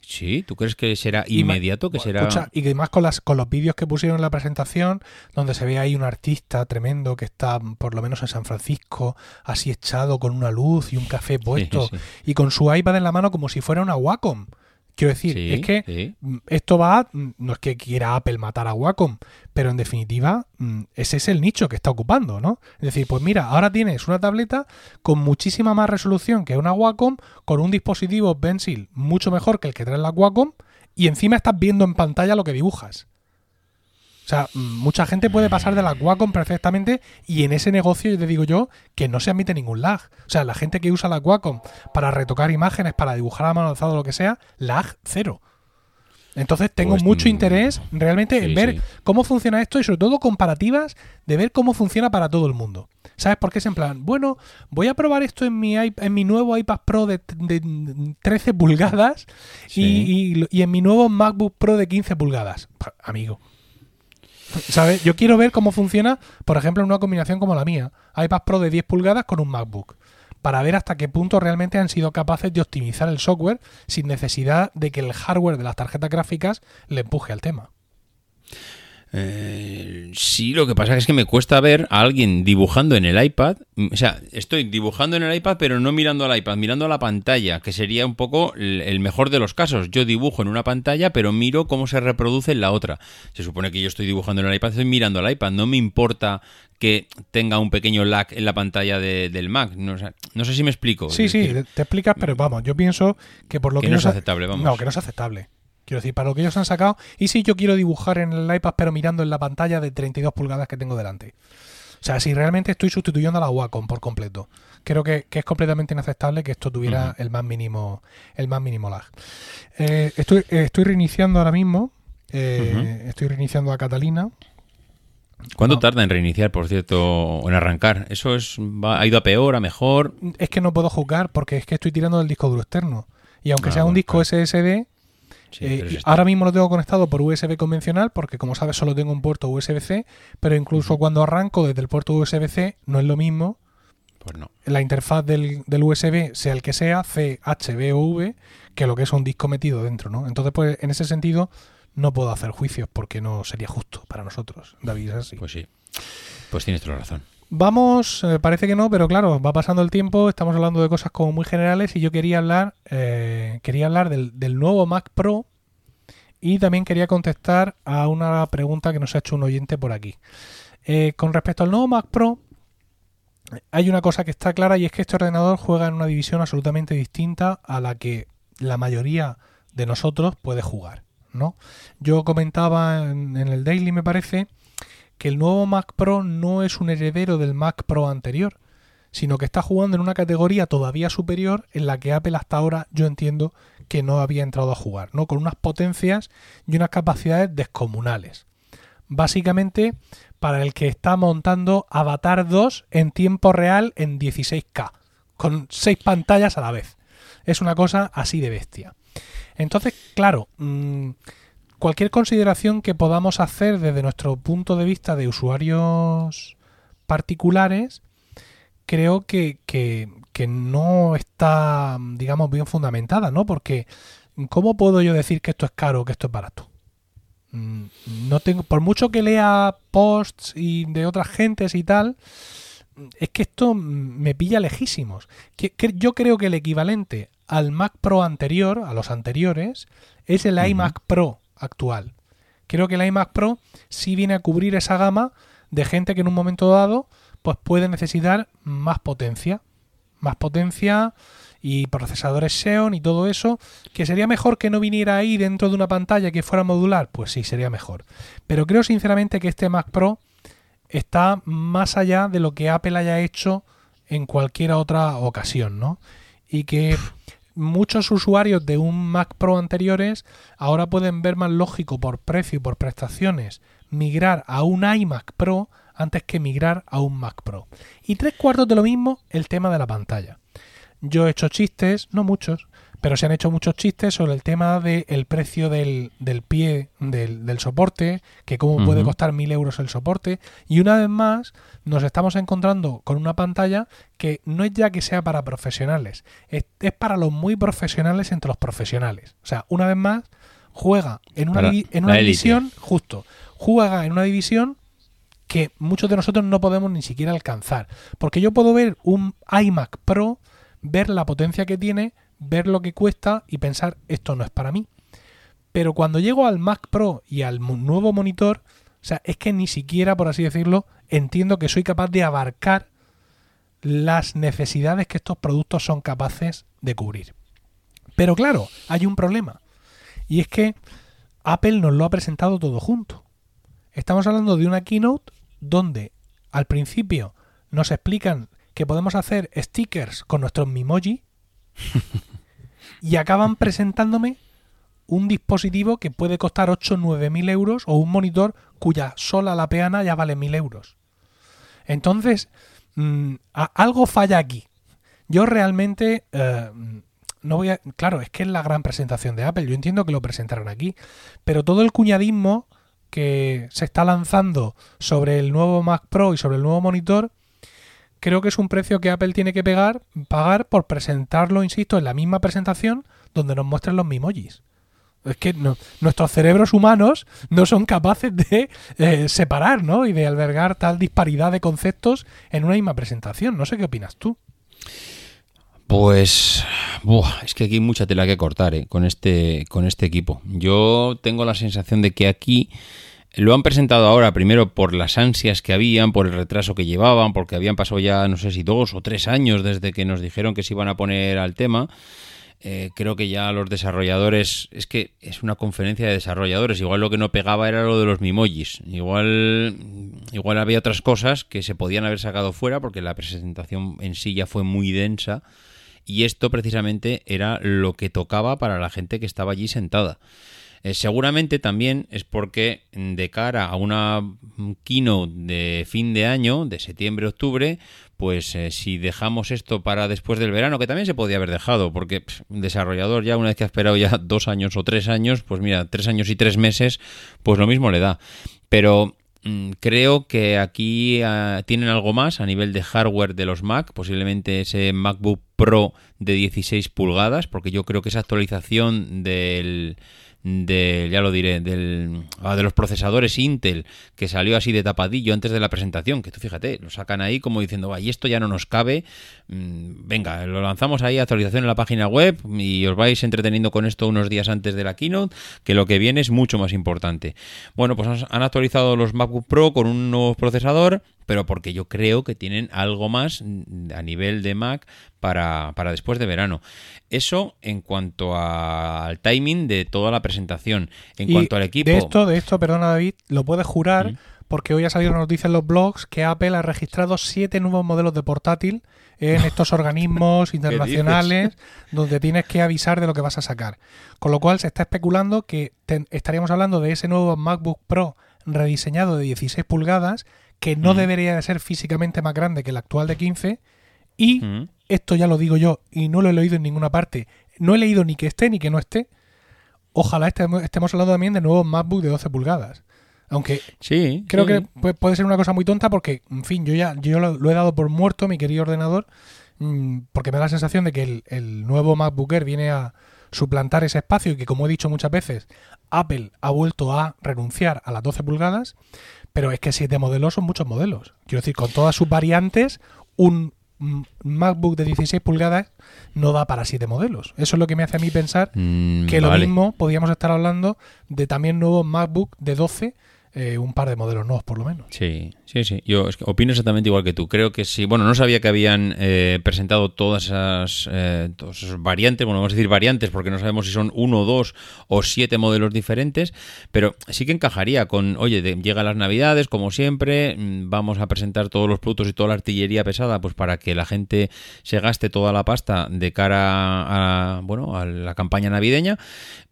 Sí, ¿tú crees que será inmediato? que será... y además con, las, con los vídeos que pusieron en la presentación, donde se ve ahí un artista tremendo que está por lo menos en San Francisco, así echado con una luz y un café puesto, y con su iPad en la mano como si fuera una Wacom. Quiero decir, es que mm, esto va, mm, no es que quiera Apple matar a Wacom, pero en definitiva mm, ese es el nicho que está ocupando, ¿no? Es decir, pues mira, ahora tienes una tableta con muchísima más resolución que una Wacom, con un dispositivo Pencil mucho mejor que el que trae la Wacom y encima estás viendo en pantalla lo que dibujas. O sea, mucha gente puede pasar de la Wacom perfectamente y en ese negocio, yo te digo yo, que no se admite ningún lag. O sea, la gente que usa la Wacom para retocar imágenes, para dibujar a mano alzada o lo que sea, lag cero. Entonces tengo Pues, mucho mm, interés realmente en ver sí. cómo funciona esto y sobre todo comparativas de ver cómo funciona para todo el mundo. ¿Sabes por qué es en plan? Bueno, voy a probar esto en mi, en mi nuevo iPad Pro de, de 13 pulgadas y- Sí. y, y en mi nuevo MacBook Pro de 15 pulgadas. Pa- Amigo. ¿Sabes? Yo quiero ver cómo funciona, por ejemplo, en una combinación como la mía. iPad Pro de 10 pulgadas con un MacBook. Para ver hasta qué punto realmente han sido capaces de optimizar el software sin necesidad de que el hardware de las tarjetas gráficas le empuje al tema. Eh, sí, lo que pasa es que me cuesta ver a alguien dibujando en el iPad. O sea, estoy dibujando en el iPad, pero no mirando al iPad, mirando a la pantalla, que sería un poco el mejor de los casos. Yo dibujo en una pantalla, pero miro cómo se reproduce en la otra. Se supone que yo estoy dibujando en el iPad, estoy mirando al iPad. No me importa que tenga un pequeño lag en la pantalla de- del Mac. No, o sea, no sé si me explico. Sí, Es sí, te explicas, pero vamos, yo pienso que por lo Que que, no es aceptable, vamos. No, que no es aceptable. Quiero decir, para lo que ellos han sacado, y si yo quiero dibujar en el iPad, pero mirando en la pantalla de 32 pulgadas que tengo delante. O sea, si realmente estoy sustituyendo a la Wacom por completo. Creo que, que es completamente inaceptable que esto tuviera el más mínimo el más mínimo lag. Eh, estoy, eh, estoy reiniciando ahora mismo. eh, Estoy reiniciando a Catalina. ¿Cuánto No. tarda en reiniciar, por cierto, o en arrancar? ¿Eso es, va- ha ido a peor, a mejor? Es que no puedo juzgar porque es que estoy tirando del disco duro externo. Y aunque Ah, sea un bueno, disco claro. SSD, Sí, Eh, ahora mismo lo tengo conectado por USB convencional porque como sabes solo tengo un puerto USB-C, pero incluso cuando arranco desde el puerto USB-C no es lo mismo Pues no. la interfaz del, del USB, sea el que sea, C, H, B o V, que lo que es un disco metido dentro, ¿no? Entonces, pues en ese sentido no puedo hacer juicios porque no sería justo para nosotros, David, es así. Pues sí. Pues tienes toda la razón. Vamos, eh, parece que no, pero claro, va pasando el tiempo, estamos hablando de cosas como muy generales y yo quería hablar, eh, quería hablar del, del nuevo Mac Pro y también quería contestar a una pregunta que nos ha hecho un oyente por aquí. Eh, con respecto al nuevo Mac Pro, hay una cosa que está clara y es que este ordenador juega en una división absolutamente distinta a la que la mayoría de nosotros puede jugar, ¿no? Yo comentaba en, en el Daily, me parece, que el nuevo Mac Pro no es un heredero del Mac Pro anterior, sino que está jugando en una categoría todavía superior en la que Apple hasta ahora yo entiendo que no había entrado a jugar, ¿no? Con unas potencias y unas capacidades descomunales. Básicamente para el que está montando Avatar 2 en tiempo real en 16K, con seis pantallas a la vez. Es una cosa así de bestia. Entonces, claro, mmm, cualquier consideración que podamos hacer desde nuestro punto de vista de usuarios particulares, creo que, que, que, no está, digamos, bien fundamentada, ¿no? Porque, ¿cómo puedo yo decir que esto es caro o que esto es barato? No tengo, por mucho que lea posts y de otras gentes y tal, es que esto me pilla lejísimos. Que, que yo creo que el equivalente al Mac Pro anterior, a los anteriores, es el iMac Pro actual. Creo que el iMac Pro sí viene a cubrir esa gama de gente que en un momento dado pues puede necesitar más potencia. Más potencia y procesadores Xeon y todo eso, que sería mejor que no viniera ahí dentro de una pantalla que fuera modular, pues sí, sería mejor. Pero creo sinceramente que este Mac Pro está más allá de lo que Apple haya hecho en cualquier otra ocasión, ¿no? Y que muchos usuarios de un Mac Pro anteriores ahora pueden ver más lógico por precio y por prestaciones migrar a un iMac Pro antes que migrar a un Mac Pro. Y tres cuartos de lo mismo el tema de la pantalla. Yo he hecho chistes, no muchos, pero se han hecho muchos chistes sobre el tema del el precio del, del pie del, del, soporte, que cómo uh -huh. puede costar mil euros el soporte. Y una vez más nos estamos encontrando con una pantalla que no es ya que sea para profesionales, es, es para los muy profesionales entre los profesionales. O sea, una vez más, juega en una, en una división, justo, juega en una división que muchos de nosotros no podemos ni siquiera alcanzar. Porque yo puedo ver un iMac Pro, ver la potencia que tiene, ver lo que cuesta y pensar, esto no es para mí. Pero cuando llego al Mac Pro y al nuevo monitor, o sea, es que ni siquiera, por así decirlo, entiendo que soy capaz de abarcar las necesidades que estos productos son capaces de cubrir. Pero claro, hay un problema. Y es que Apple nos lo ha presentado todo junto. Estamos hablando de una keynote donde al principio nos explican que podemos hacer stickers con nuestros Mimoji y acaban presentándome un dispositivo que puede costar 8 o 9 mil euros o un monitor cuya sola la peana ya vale mil euros. Entonces, mm, algo falla aquí. Yo realmente eh, no voy a. Claro, es que es la gran presentación de Apple. Yo entiendo que lo presentaron aquí. Pero todo el cuñadismo que se está lanzando sobre el nuevo Mac Pro y sobre el nuevo monitor, creo que es un precio que Apple tiene que pegar, pagar por presentarlo, insisto, en la misma presentación donde nos muestran los Mimojis. Es que nuestros cerebros humanos no son capaces de eh, separar ¿no? y de albergar tal disparidad de conceptos en una misma presentación. No sé qué opinas tú. Pues es que aquí hay mucha tela que cortar ¿eh? con, este, con este equipo. Yo tengo la sensación de que aquí lo han presentado ahora primero por las ansias que habían, por el retraso que llevaban, porque habían pasado ya no sé si dos o tres años desde que nos dijeron que se iban a poner al tema. Eh, creo que ya los desarrolladores, es que es una conferencia de desarrolladores, igual lo que no pegaba era lo de los mimojis, igual, igual había otras cosas que se podían haber sacado fuera porque la presentación en sí ya fue muy densa y esto precisamente era lo que tocaba para la gente que estaba allí sentada. Eh, seguramente también es porque de cara a una keynote de fin de año, de septiembre-octubre, pues eh, si dejamos esto para después del verano, que también se podía haber dejado, porque un desarrollador ya una vez que ha esperado ya dos años o tres años, pues mira, tres años y tres meses, pues lo mismo le da. Pero Mm, creo que aquí ah, tienen algo más a nivel de hardware de los Mac, posiblemente ese MacBook Pro de 16 pulgadas, porque yo creo que esa actualización del de, ya lo diré, del, ah, de los procesadores Intel que salió así de tapadillo antes de la presentación, que tú fíjate, lo sacan ahí como diciendo, y esto ya no nos cabe, mm, venga, lo lanzamos ahí, actualización en la página web y os vais entreteniendo con esto unos días antes de la keynote, que lo que viene es mucho más importante. Bueno, pues han actualizado los MacBook Pro con un nuevo procesador, pero porque yo creo que tienen algo más a nivel de Mac para, para después de verano. Eso en cuanto al timing de toda la presentación. En cuanto al equipo. De esto, de esto, perdona David, lo puedes jurar. Porque hoy ha salido una noticia en los blogs que Apple ha registrado siete nuevos modelos de portátil en estos organismos internacionales donde tienes que avisar de lo que vas a sacar. Con lo cual se está especulando que estaríamos hablando de ese nuevo MacBook Pro rediseñado de 16 pulgadas que no debería de ser físicamente más grande que el actual de 15 y esto ya lo digo yo y no lo he leído en ninguna parte, no he leído ni que esté ni que no esté, ojalá estemos, hablando también de nuevos MacBook de 12 pulgadas. Aunque sí, creo que puede ser una cosa muy tonta porque, en fin, yo ya yo lo, he dado por muerto, mi querido ordenador, mm, porque me da la sensación de que el, el nuevo MacBook Air viene a suplantar ese espacio y que, como he dicho muchas veces, Apple ha vuelto a renunciar a las 12 pulgadas. Pero es que siete modelos son muchos modelos. Quiero decir, con todas sus variantes, un MacBook de 16 pulgadas no da para siete modelos. Eso es lo que me hace a mí pensar mm, que lo mismo podríamos estar hablando de también nuevos MacBook de 12 eh, un par de modelos nuevos por lo menos. Sí, sí, sí. Yo opino exactamente igual que tú. Creo que sí. Bueno, no sabía que habían eh, presentado todas esas, eh, variantes. Bueno, vamos a decir variantes porque no sabemos si son uno, dos o siete modelos diferentes. Pero sí que encajaría con, oye, llega las navidades, como siempre, mm, vamos a presentar todos los productos y toda la artillería pesada, pues para que la gente se gaste toda la pasta de cara a, bueno, a la campaña navideña.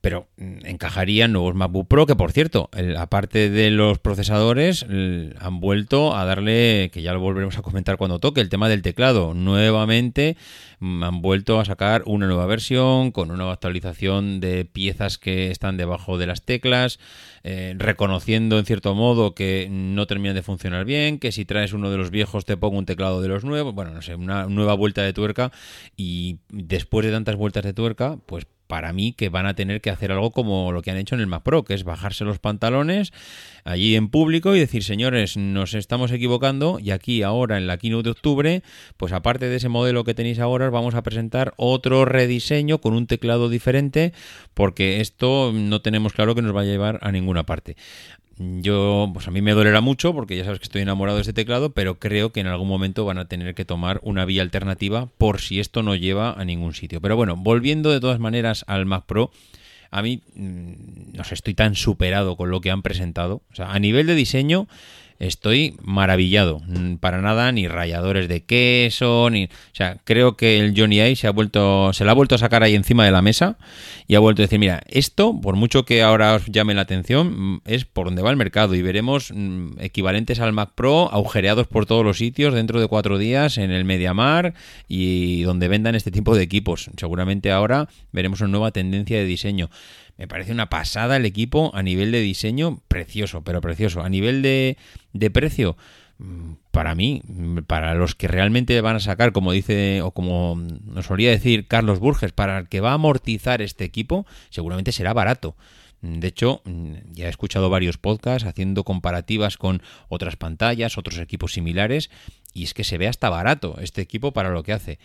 Pero mm, encajarían nuevos MacBook Pro, que por cierto, aparte de los procesadores han vuelto a darle, que ya lo volveremos a comentar cuando toque, el tema del teclado. Nuevamente mm, han vuelto a sacar una nueva versión con una nueva actualización de piezas que están debajo de las teclas, eh, reconociendo en cierto modo que no terminan de funcionar bien, que si traes uno de los viejos te pongo un teclado de los nuevos, bueno, no sé, una nueva vuelta de tuerca y después de tantas vueltas de tuerca, pues para mí que van a tener que hacer algo como lo que han hecho en el Mac Pro, que es bajarse los pantalones allí en público y decir, señores, nos estamos equivocando y aquí ahora en la keynote de octubre, pues aparte de ese modelo que tenéis ahora, vamos a presentar otro rediseño con un teclado diferente, porque esto no tenemos claro que nos va a llevar a ninguna parte. Yo, pues a mí me dolerá mucho porque ya sabes que estoy enamorado de este teclado, pero creo que en algún momento van a tener que tomar una vía alternativa por si esto no lleva a ningún sitio. Pero bueno, volviendo de todas maneras al Mac Pro, a mí, mm, no sé, estoy tan superado con lo que han presentado. O sea, a nivel de diseño, estoy maravillado. Mm, para nada, ni ralladores de queso, ni. O sea, creo que el Johnny A se ha vuelto. se la ha vuelto a sacar ahí encima de la mesa y ha vuelto a decir, mira, esto, por mucho que ahora os llame la atención, mm, es por donde va el mercado. Y veremos mm, equivalentes al Mac Pro, agujereados por todos los sitios dentro de cuatro días en el Mediamar y donde vendan este tipo de equipos. Seguramente ahora veremos una nueva tendencia de diseño. Me parece una pasada el equipo a nivel de diseño, precioso, pero precioso. A nivel de, de precio, mm, para mí, mm, para los que realmente van a sacar, como dice o como nos solía decir Carlos Burges, para el que va a amortizar este equipo, seguramente será barato. De hecho, mm, ya he escuchado varios podcasts haciendo comparativas con otras pantallas, otros equipos similares, y es que se ve hasta barato este equipo para lo que hace.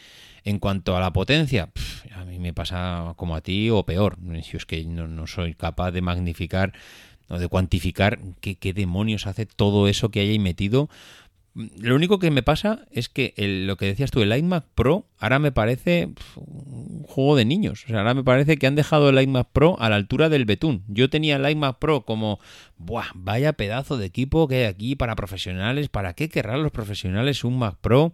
En cuanto a la potencia, a mí me pasa como a ti o peor. Si es que no, soy capaz de magnificar o de cuantificar qué, demonios hace todo eso que hay metido lo único que me pasa es que lo que decías tú, el iMac Pro, ahora me parece un juego de niños. O sea, ahora me parece que han dejado el iMac Pro a la altura del betún. Yo tenía el iMac Pro como, ¡buah! Vaya pedazo de equipo que hay aquí para profesionales. ¿Para qué querrán los profesionales un Mac Pro?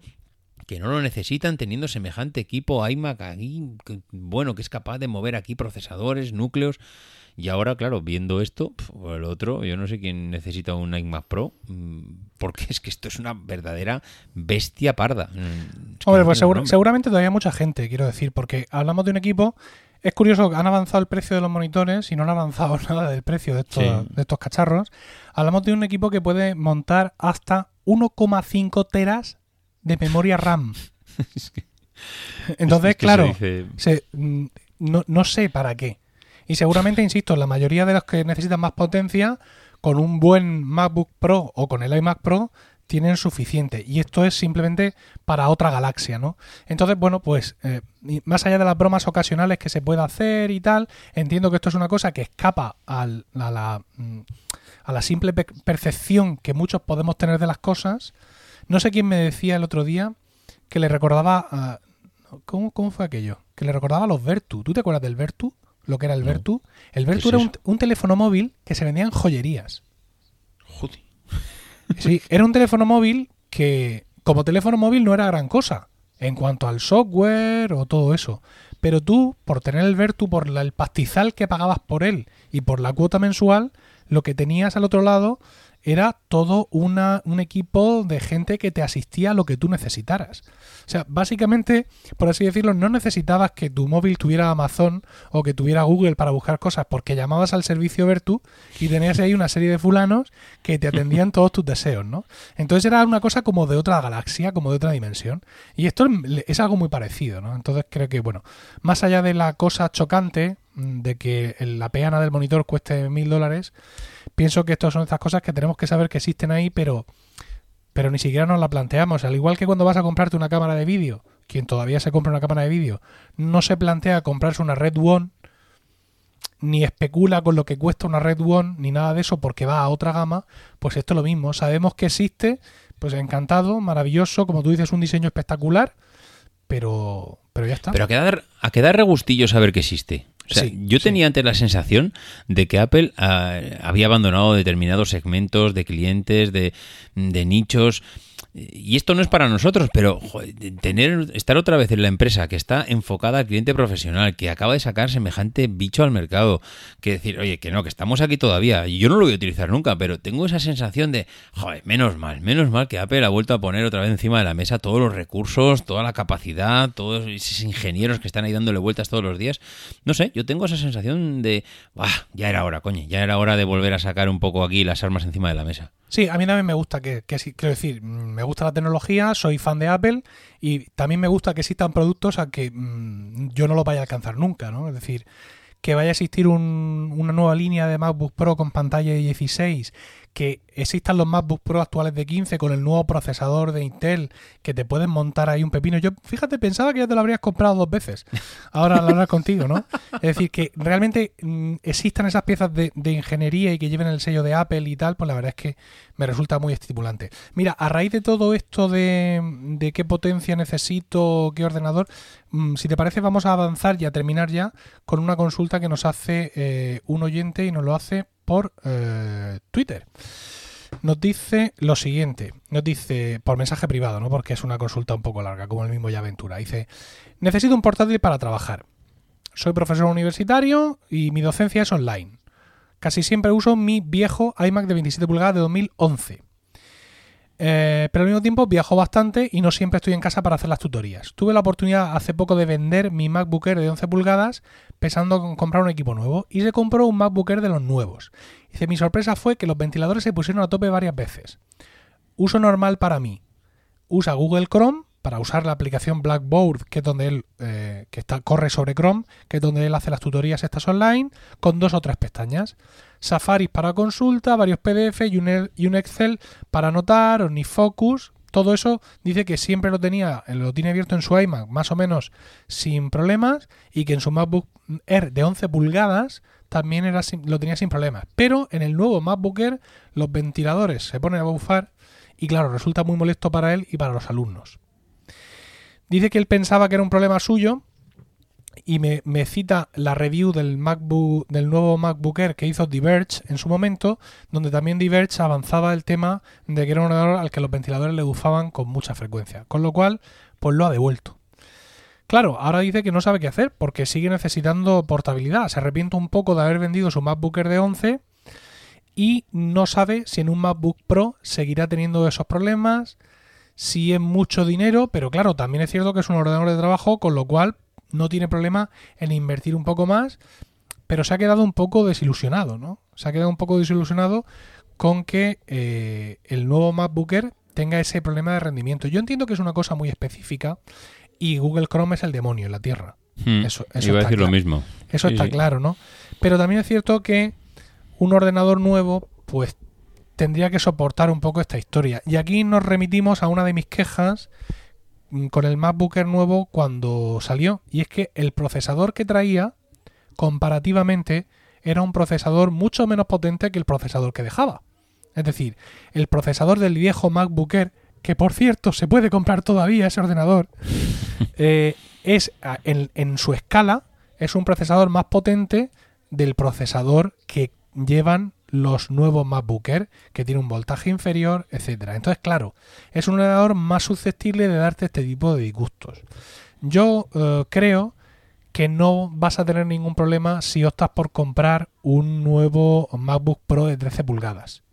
Que no lo necesitan teniendo semejante equipo iMac aquí, bueno, que es capaz de mover aquí procesadores, núcleos. Y ahora, claro, viendo esto, el otro, yo no sé quién necesita un iMac Pro, mm, porque es que esto es una verdadera bestia parda. Mm, Hombre, pues seguramente todavía mucha gente, quiero decir, porque hablamos de un equipo es curioso, han avanzado el precio de los monitores y no han avanzado nada del precio de estos, de estos cacharros. Hablamos de un equipo que puede montar hasta 1,5 teras de memoria RAM. Entonces, claro, mm, no, no, sé para qué. Y seguramente, insisto, la mayoría de los que necesitan más potencia, con un buen MacBook Pro o con el iMac Pro, tienen suficiente. Y esto es simplemente para otra galaxia, ¿no? Entonces, bueno, pues eh, más allá de las bromas ocasionales que se pueda hacer y tal, entiendo que esto es una cosa que escapa a, la, mm, a la simple percepción que muchos podemos tener de las cosas. No sé quién me decía el otro día que le recordaba... ¿cómo, ¿Cómo fue aquello? Que le recordaba a los Vertu. ¿Tú te acuerdas del Vertu? Lo que era el Vertu. El Vertu era un, teléfono móvil que se vendía en joyerías. Joder. Sí, era un teléfono móvil que como teléfono móvil no era gran cosa en cuanto al software o todo eso. Pero tú, por tener el Vertu, por el pastizal que pagabas por él y por la cuota mensual, lo que tenías al otro lado era todo una, un equipo de gente que te asistía a lo que tú necesitaras. O sea, básicamente, por así decirlo, no necesitabas que tu móvil tuviera Amazon o que tuviera Google para buscar cosas, porque llamabas al servicio Vertu y tenías ahí una serie de fulanos que te atendían todos tus deseos, ¿no? Entonces era una cosa como de otra galaxia, como de otra dimensión. Y esto es algo muy parecido, ¿no? Entonces creo que, bueno, más allá de la cosa chocante mm, de que la peana del monitor cueste mil dólares, pienso que estas son estas cosas que tenemos que saber que existen ahí, pero, pero ni siquiera nos la planteamos. Al igual que cuando vas a comprarte una cámara de vídeo, quien todavía se compra una cámara de vídeo, no se plantea comprarse una Red One, ni especula con lo que cuesta una Red One, ni nada de eso, porque va a otra gama, pues esto es lo mismo. Sabemos que existe, pues encantado, maravilloso, como tú dices, un diseño espectacular, pero, pero ya está. Pero a quedar, a quedar regustillo saber que existe. O sea, yo tenía antes la sensación de que Apple ah, había abandonado determinados segmentos de clientes, de, de nichos y esto no es para nosotros, pero tener estar otra vez en la empresa que está enfocada al cliente profesional, que acaba de sacar semejante bicho al mercado, que decir, oye, que no, que estamos aquí todavía, y yo no lo voy a utilizar nunca, pero tengo esa sensación de, joder, menos mal, menos mal que Apple ha vuelto a poner otra vez encima de la mesa todos los recursos, toda la capacidad, todos esos ingenieros que están ahí dándole vueltas todos los días. No sé, yo tengo esa sensación de, ya era hora, coño, ya era hora de volver a sacar un poco aquí las armas encima de la mesa. Sí, a mí también me gusta que, que quiero decir, mm, me gusta la tecnología, soy fan de Apple y también me gusta que existan productos a que mm, yo no lo vaya a alcanzar nunca, ¿no? Es decir, que vaya a existir una nueva línea de MacBook Pro con pantalla de 16 que existan los MacBook Pro actuales de 15 con el nuevo procesador de Intel, que te pueden montar ahí un pepino. Yo, fíjate, pensaba que ya te lo habrías comprado dos veces. Ahora lo hablar contigo, ¿no? Es decir, que realmente mm, existan esas piezas de, de, ingeniería y que lleven el sello de Apple y tal, pues la verdad es que me resulta muy estimulante. Mira, a raíz de todo esto de, de qué potencia necesito, qué ordenador, mm, si te parece, vamos a avanzar y a terminar ya con una consulta que nos hace eh, un oyente y nos lo hace por eh, Twitter. Nos dice lo siguiente, nos dice por mensaje privado, ¿no? Porque es una consulta un poco larga, como el mismo ya Aventura. Dice, necesito un portátil para trabajar. Soy profesor universitario y mi docencia es online. Casi siempre uso mi viejo iMac de 27 pulgadas de 2011. Eh, pero al mismo tiempo viajo bastante y no siempre estoy en casa para hacer las tutorías. Tuve la oportunidad hace poco de vender mi MacBook Air de 11 pulgadas pensando en comprar un equipo nuevo y se compró un MacBook Air de los nuevos. Dice, mi sorpresa fue que los ventiladores se pusieron a tope varias veces. Uso normal para mí. Usa Google Chrome para usar la aplicación Blackboard, que es donde él eh, que está, corre sobre Chrome, que es donde él hace las tutorías estas online, con dos o tres pestañas. Safari para consulta, varios PDF y un, y un Excel para anotar, OmniFocus. Todo eso dice que siempre lo tenía, lo tiene abierto en su iMac más o menos sin problemas y que en su MacBook Air de 11 pulgadas también era lo tenía sin problemas. Pero en el nuevo MacBook Air los ventiladores se ponen a bufar y claro, resulta muy molesto para él y para los alumnos. Dice que él pensaba que era un problema suyo y me, cita la review del MacBook, del nuevo MacBook Air que hizo Diverge en su momento, donde también Diverge avanzaba el tema de que era un ordenador al que los ventiladores le bufaban con mucha frecuencia. Con lo cual, pues lo ha devuelto. Claro, ahora dice que no sabe qué hacer porque sigue necesitando portabilidad. Se arrepiente un poco de haber vendido su MacBook Air de 11 y no sabe si en un MacBook Pro seguirá teniendo esos problemas, sí es mucho dinero, pero claro, también es cierto que es un ordenador de trabajo, con lo cual no tiene problema en invertir un poco más, pero se ha quedado un poco desilusionado, ¿no? Se ha quedado un poco desilusionado con que eh, el nuevo MacBooker tenga ese problema de rendimiento. Yo entiendo que es una cosa muy específica y Google Chrome es el demonio en la Tierra. Hmm, eso, iba a decir lo mismo. Eso está claro, ¿no? Pero también es cierto que un ordenador nuevo, pues tendría que soportar un poco esta historia. Y aquí nos remitimos a una de mis quejas con el MacBook Air nuevo cuando salió. Y es que el procesador que traía, comparativamente, era un procesador mucho menos potente que el procesador que dejaba. Es decir, el procesador del viejo MacBook Air, que por cierto se puede comprar todavía ese ordenador, eh, es en, en su escala, es un procesador más potente del procesador que llevan los nuevos MacBook Air, que tiene un voltaje inferior, etcétera. Entonces, claro, es un ordenador más susceptible de darte este tipo de disgustos. Yo eh, creo que no vas a tener ningún problema si optas por comprar un nuevo MacBook Pro de 13 pulgadas.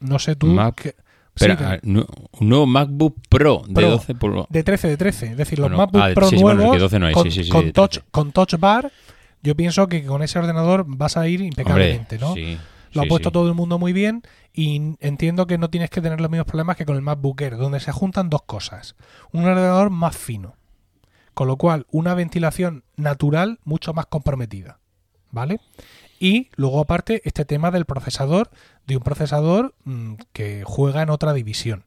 No sé tú. un nuevo MacBook Pro de 12 pulgadas. De 13, de 13. Es decir, los MacBook Pro nuevos con, touch, con Touch Bar yo pienso que con ese ordenador vas a ir impecablemente, ¿no? Lo ha puesto todo el mundo muy bien y entiendo que no tienes que tener los mismos problemas que con el MacBook Air, donde se juntan dos cosas. Un ordenador más fino, con lo cual una ventilación natural mucho más comprometida, ¿vale? Y luego aparte este tema del procesador, de un procesador mm, que juega en otra división.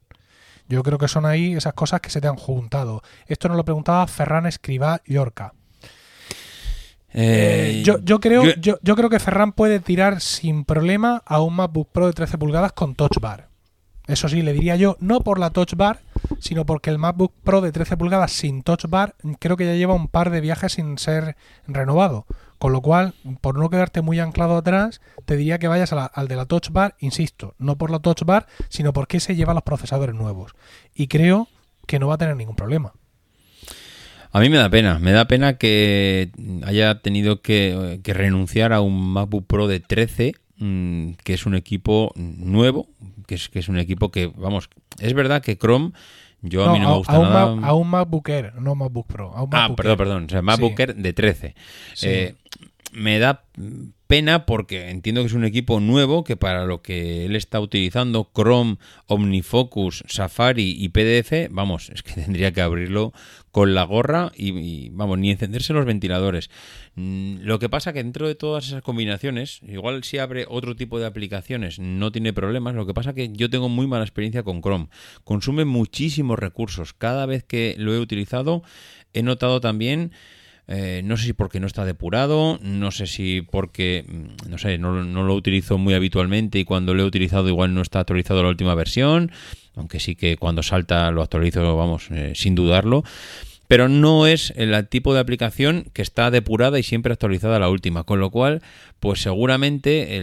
Yo creo que son ahí esas cosas que se te han juntado. Esto nos lo preguntaba Ferran Escribá Yorca. Eh, yo, yo, creo, yo, yo, creo que Ferran puede tirar sin problema a un MacBook Pro de 13 pulgadas con Touch Bar. Eso sí, le diría yo, no por la Touch Bar, sino porque el MacBook Pro de 13 pulgadas sin Touch Bar creo que ya lleva un par de viajes sin ser renovado. Con lo cual, por no quedarte muy anclado atrás, te diría que vayas al de la Touch Bar, insisto, no por la Touch Bar, sino porque se lleva los procesadores nuevos. Y creo que no va a tener ningún problema. A mí me da pena, me da pena que haya tenido que, renunciar a un MacBook Pro de 13, mm, que es un equipo nuevo, que es, que es un equipo que, vamos, es verdad que Chrome... Yo a mí no me gusta a nada. a un MacBook Air, no MacBook Pro. ah, perdón, perdón. O sea, MacBook Air de 13. Eh, me da Pena porque entiendo que es un equipo nuevo que para lo que él está utilizando, Chrome, OmniFocus, Safari y PDF, vamos, es que tendría que abrirlo con la gorra y, vamos, ni encenderse los ventiladores. Mm, lo que pasa que dentro de todas esas combinaciones, igual si abre otro tipo de aplicaciones no tiene problemas, lo que pasa que yo tengo muy mala experiencia con Chrome. Consume muchísimos recursos. Cada vez que lo he utilizado he notado también eh, no sé si porque no está depurado, no sé si porque, mm, no sé, no, lo utilizo muy habitualmente y cuando lo he utilizado igual no está actualizado la última versión, aunque sí que cuando salta lo actualizo, vamos, eh, sin dudarlo pero no es el tipo de aplicación que está depurada y siempre actualizada la última, con lo cual, pues seguramente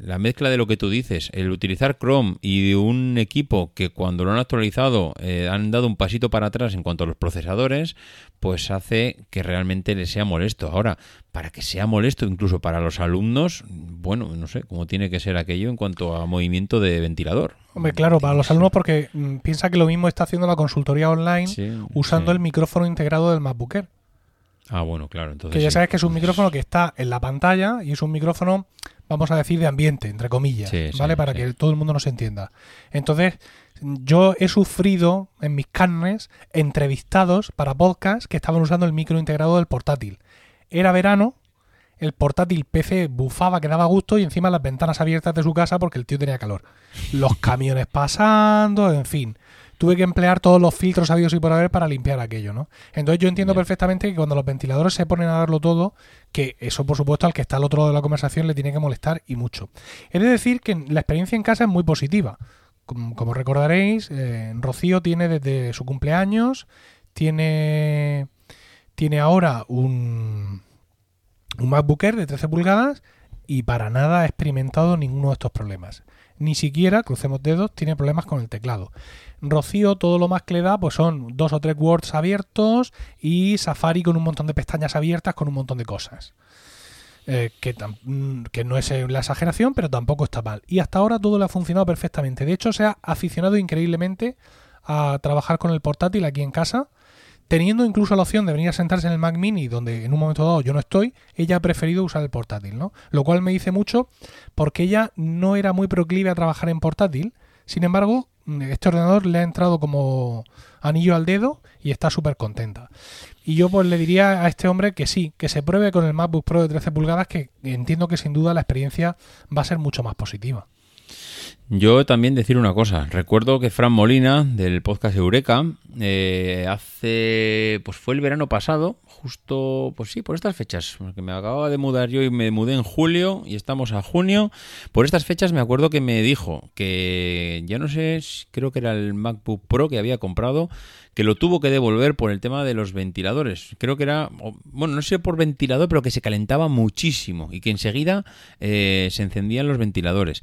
la mezcla de lo que tú dices, el utilizar Chrome y un equipo que cuando lo han actualizado eh, han dado un pasito para atrás en cuanto a los procesadores, pues hace que realmente le sea molesto. Ahora, para que sea molesto incluso para los alumnos, bueno, no sé cómo tiene que ser aquello en cuanto a movimiento de ventilador. Hombre, claro, para los alumnos porque mm, piensa que lo mismo está haciendo la consultoría online usando el micrófono integrado del MacBook Ah, bueno, claro. Entonces que ya sabes que es un micrófono que está en la pantalla y es un micrófono, vamos a decir, de ambiente, entre comillas, ¿vale? Para que todo el mundo nos entienda. Entonces, yo he sufrido en mis carnes entrevistados para podcast que estaban usando el micro integrado del portátil. Era verano, el portátil PC bufaba que daba gusto y encima las ventanas abiertas de su casa porque el tío tenía calor. Los camiones pasando, en fin. Tuve que emplear todos los filtros habidos y por haber para limpiar aquello, ¿no? Entonces yo entiendo perfectamente que cuando los ventiladores se ponen a darlo todo, que eso por supuesto al que está al otro lado de la conversación le tiene que molestar y mucho. He de decir que la experiencia en casa es muy positiva. Como, recordaréis, eh, Rocío tiene desde su cumpleaños, tiene, tiene ahora un, un MacBook Air de 13 pulgadas y para nada ha experimentado ninguno de estos problemas. Ni siquiera, crucemos dedos, tiene problemas con el teclado. Rocío, todo lo más que le da, pues son dos o tres Words abiertos y Safari con un montón de pestañas abiertas con un montón de cosas. Eh, que, mm, que, no es la exageración, pero tampoco está mal. Y hasta ahora todo le ha funcionado perfectamente. De hecho, se ha aficionado increíblemente a trabajar con el portátil aquí en casa teniendo incluso la opción de venir a sentarse en el Mac Mini, donde en un momento dado yo no estoy, ella ha preferido usar el portátil, ¿no? Lo cual me dice mucho porque ella no era muy proclive a trabajar en portátil. Sin embargo, este ordenador le ha entrado como anillo al dedo y está súper contenta. Y yo pues le diría a este hombre que sí, que se pruebe con el MacBook Pro de 13 pulgadas, que entiendo que sin duda la experiencia va a ser mucho más positiva. Yo también decir una cosa. Recuerdo que Fran Molina, del podcast Eureka, eh, hace. Pues fue el verano pasado, justo. Pues sí, por estas fechas. Porque me acababa de mudar yo y me mudé en julio y estamos a junio. Por estas fechas me acuerdo que me dijo que. Ya no sé, creo que era el MacBook Pro que había comprado que lo tuvo que devolver por el tema de los ventiladores. Creo que era, bueno, no sé por ventilador, pero que se calentaba muchísimo y que enseguida eh, se encendían los ventiladores.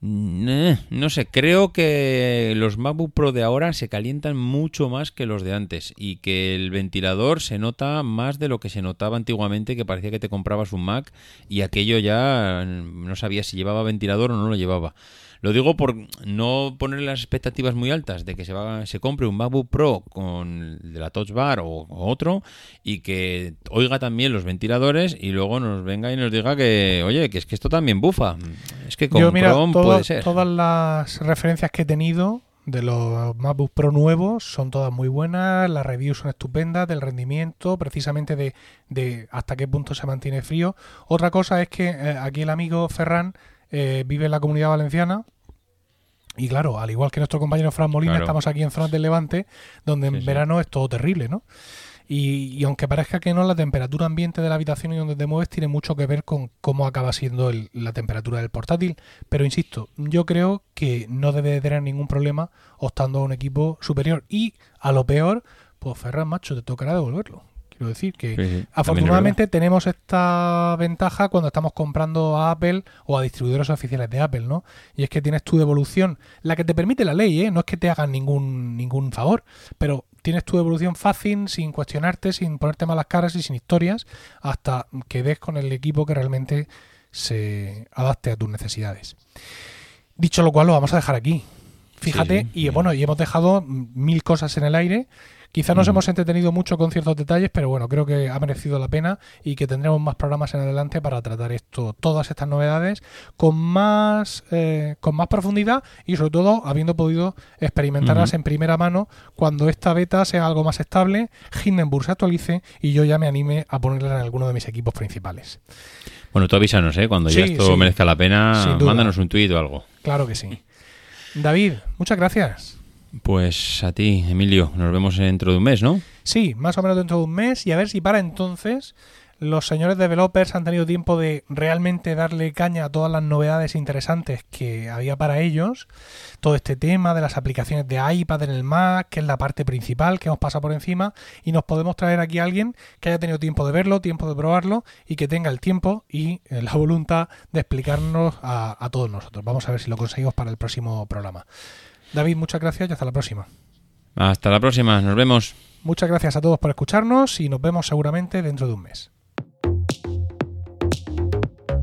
Mm, eh, no sé, creo que los MacBook Pro de ahora se calientan mucho más que los de antes y que el ventilador se nota más de lo que se notaba antiguamente, que parecía que te comprabas un Mac y aquello ya no sabías si llevaba ventilador o no lo llevaba. Lo digo por no poner las expectativas muy altas de que se, va, se compre un MacBook Pro con de la Touch Bar o, otro y que oiga también los ventiladores y luego nos venga y nos diga que, oye, que es que esto también bufa. Es que con Chrome puede ser. Todas las referencias que he tenido de los MacBook Pro nuevos son todas muy buenas, las reviews son estupendas del rendimiento, precisamente de, de hasta qué punto se mantiene frío. Otra cosa es que eh, aquí el amigo Ferran eh, vive en la comunidad valenciana y claro, al igual que nuestro compañero Fran Molina, estamos aquí en zonas del Levante, donde en verano es todo terrible, ¿no? Y, aunque parezca que no, la temperatura ambiente de la habitación y donde te mueves tiene mucho que ver con cómo acaba siendo la temperatura del portátil. Pero insisto, yo creo que no debe de tener ningún problema optando a un equipo superior. Y a lo peor, pues Ferran, macho, te tocará devolverlo. Quiero decir que afortunadamente tenemos esta ventaja cuando estamos comprando a Apple o a distribuidores oficiales de Apple, ¿no? Y es que tienes tu devolución, la que te permite la ley, ¿eh? No es que te hagan ningún, ningún favor, pero tienes tu devolución fácil, sin cuestionarte, sin ponerte malas caras y sin historias, hasta que des con el equipo que realmente se adapte a tus necesidades. Dicho lo cual, lo vamos a dejar aquí. Fíjate, y bueno, y hemos dejado mil cosas en el aire. Quizá nos hemos entretenido mucho con ciertos detalles, pero bueno, creo que ha merecido la pena y que tendremos más programas en adelante para tratar esto, todas estas novedades con más, eh, con más profundidad y sobre todo habiendo podido experimentarlas en primera mano cuando esta beta sea algo más estable, Hindenburg se actualice y yo ya me anime a ponerla en alguno de mis equipos principales. Bueno, tú avísanos, ¿eh? Cuando ya esto merezca la pena, mándanos un tuit o algo. Claro que sí. David, muchas gracias. Pues a ti, Emilio, nos vemos dentro de un mes, ¿no? Sí, más o menos dentro de un mes y a ver si para entonces los señores developers han tenido tiempo de realmente darle caña a todas las novedades interesantes que había para ellos. Todo este tema de las aplicaciones de iPad en el Mac, que es la parte principal que hemos pasado por encima, y nos podemos traer aquí a alguien que haya tenido tiempo de verlo, tiempo de probarlo y que tenga el tiempo y eh, la voluntad de explicarnos a, a todos nosotros. Vamos a ver si lo conseguimos para el próximo programa. David, muchas gracias y hasta la próxima. Hasta la próxima, nos vemos. Muchas gracias a todos por escucharnos y nos vemos seguramente dentro de un mes.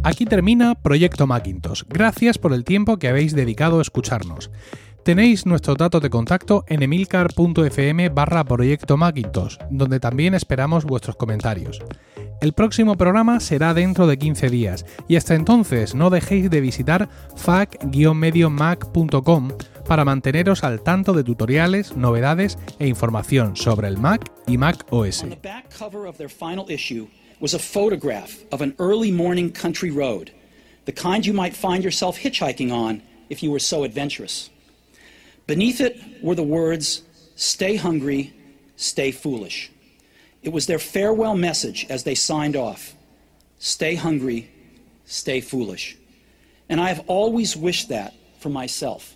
Aquí termina Proyecto Macintosh. Gracias por el tiempo que habéis dedicado a escucharnos. Tenéis nuestros datos de contacto en emilcar.fm barra Proyecto Macintosh, donde también esperamos vuestros comentarios. El próximo programa será dentro de 15 días y hasta entonces no dejéis de visitar fac-mediomac.com para manteneros al tanto de tutoriales, novedades e información sobre el Mac y Mac OS. was a photograph of an early morning country road, the kind you might find yourself hitchhiking on if you were so adventurous. Beneath it were the words, Stay hungry, stay foolish. It was their farewell message as they signed off Stay hungry, stay foolish. And I have always wished that for myself.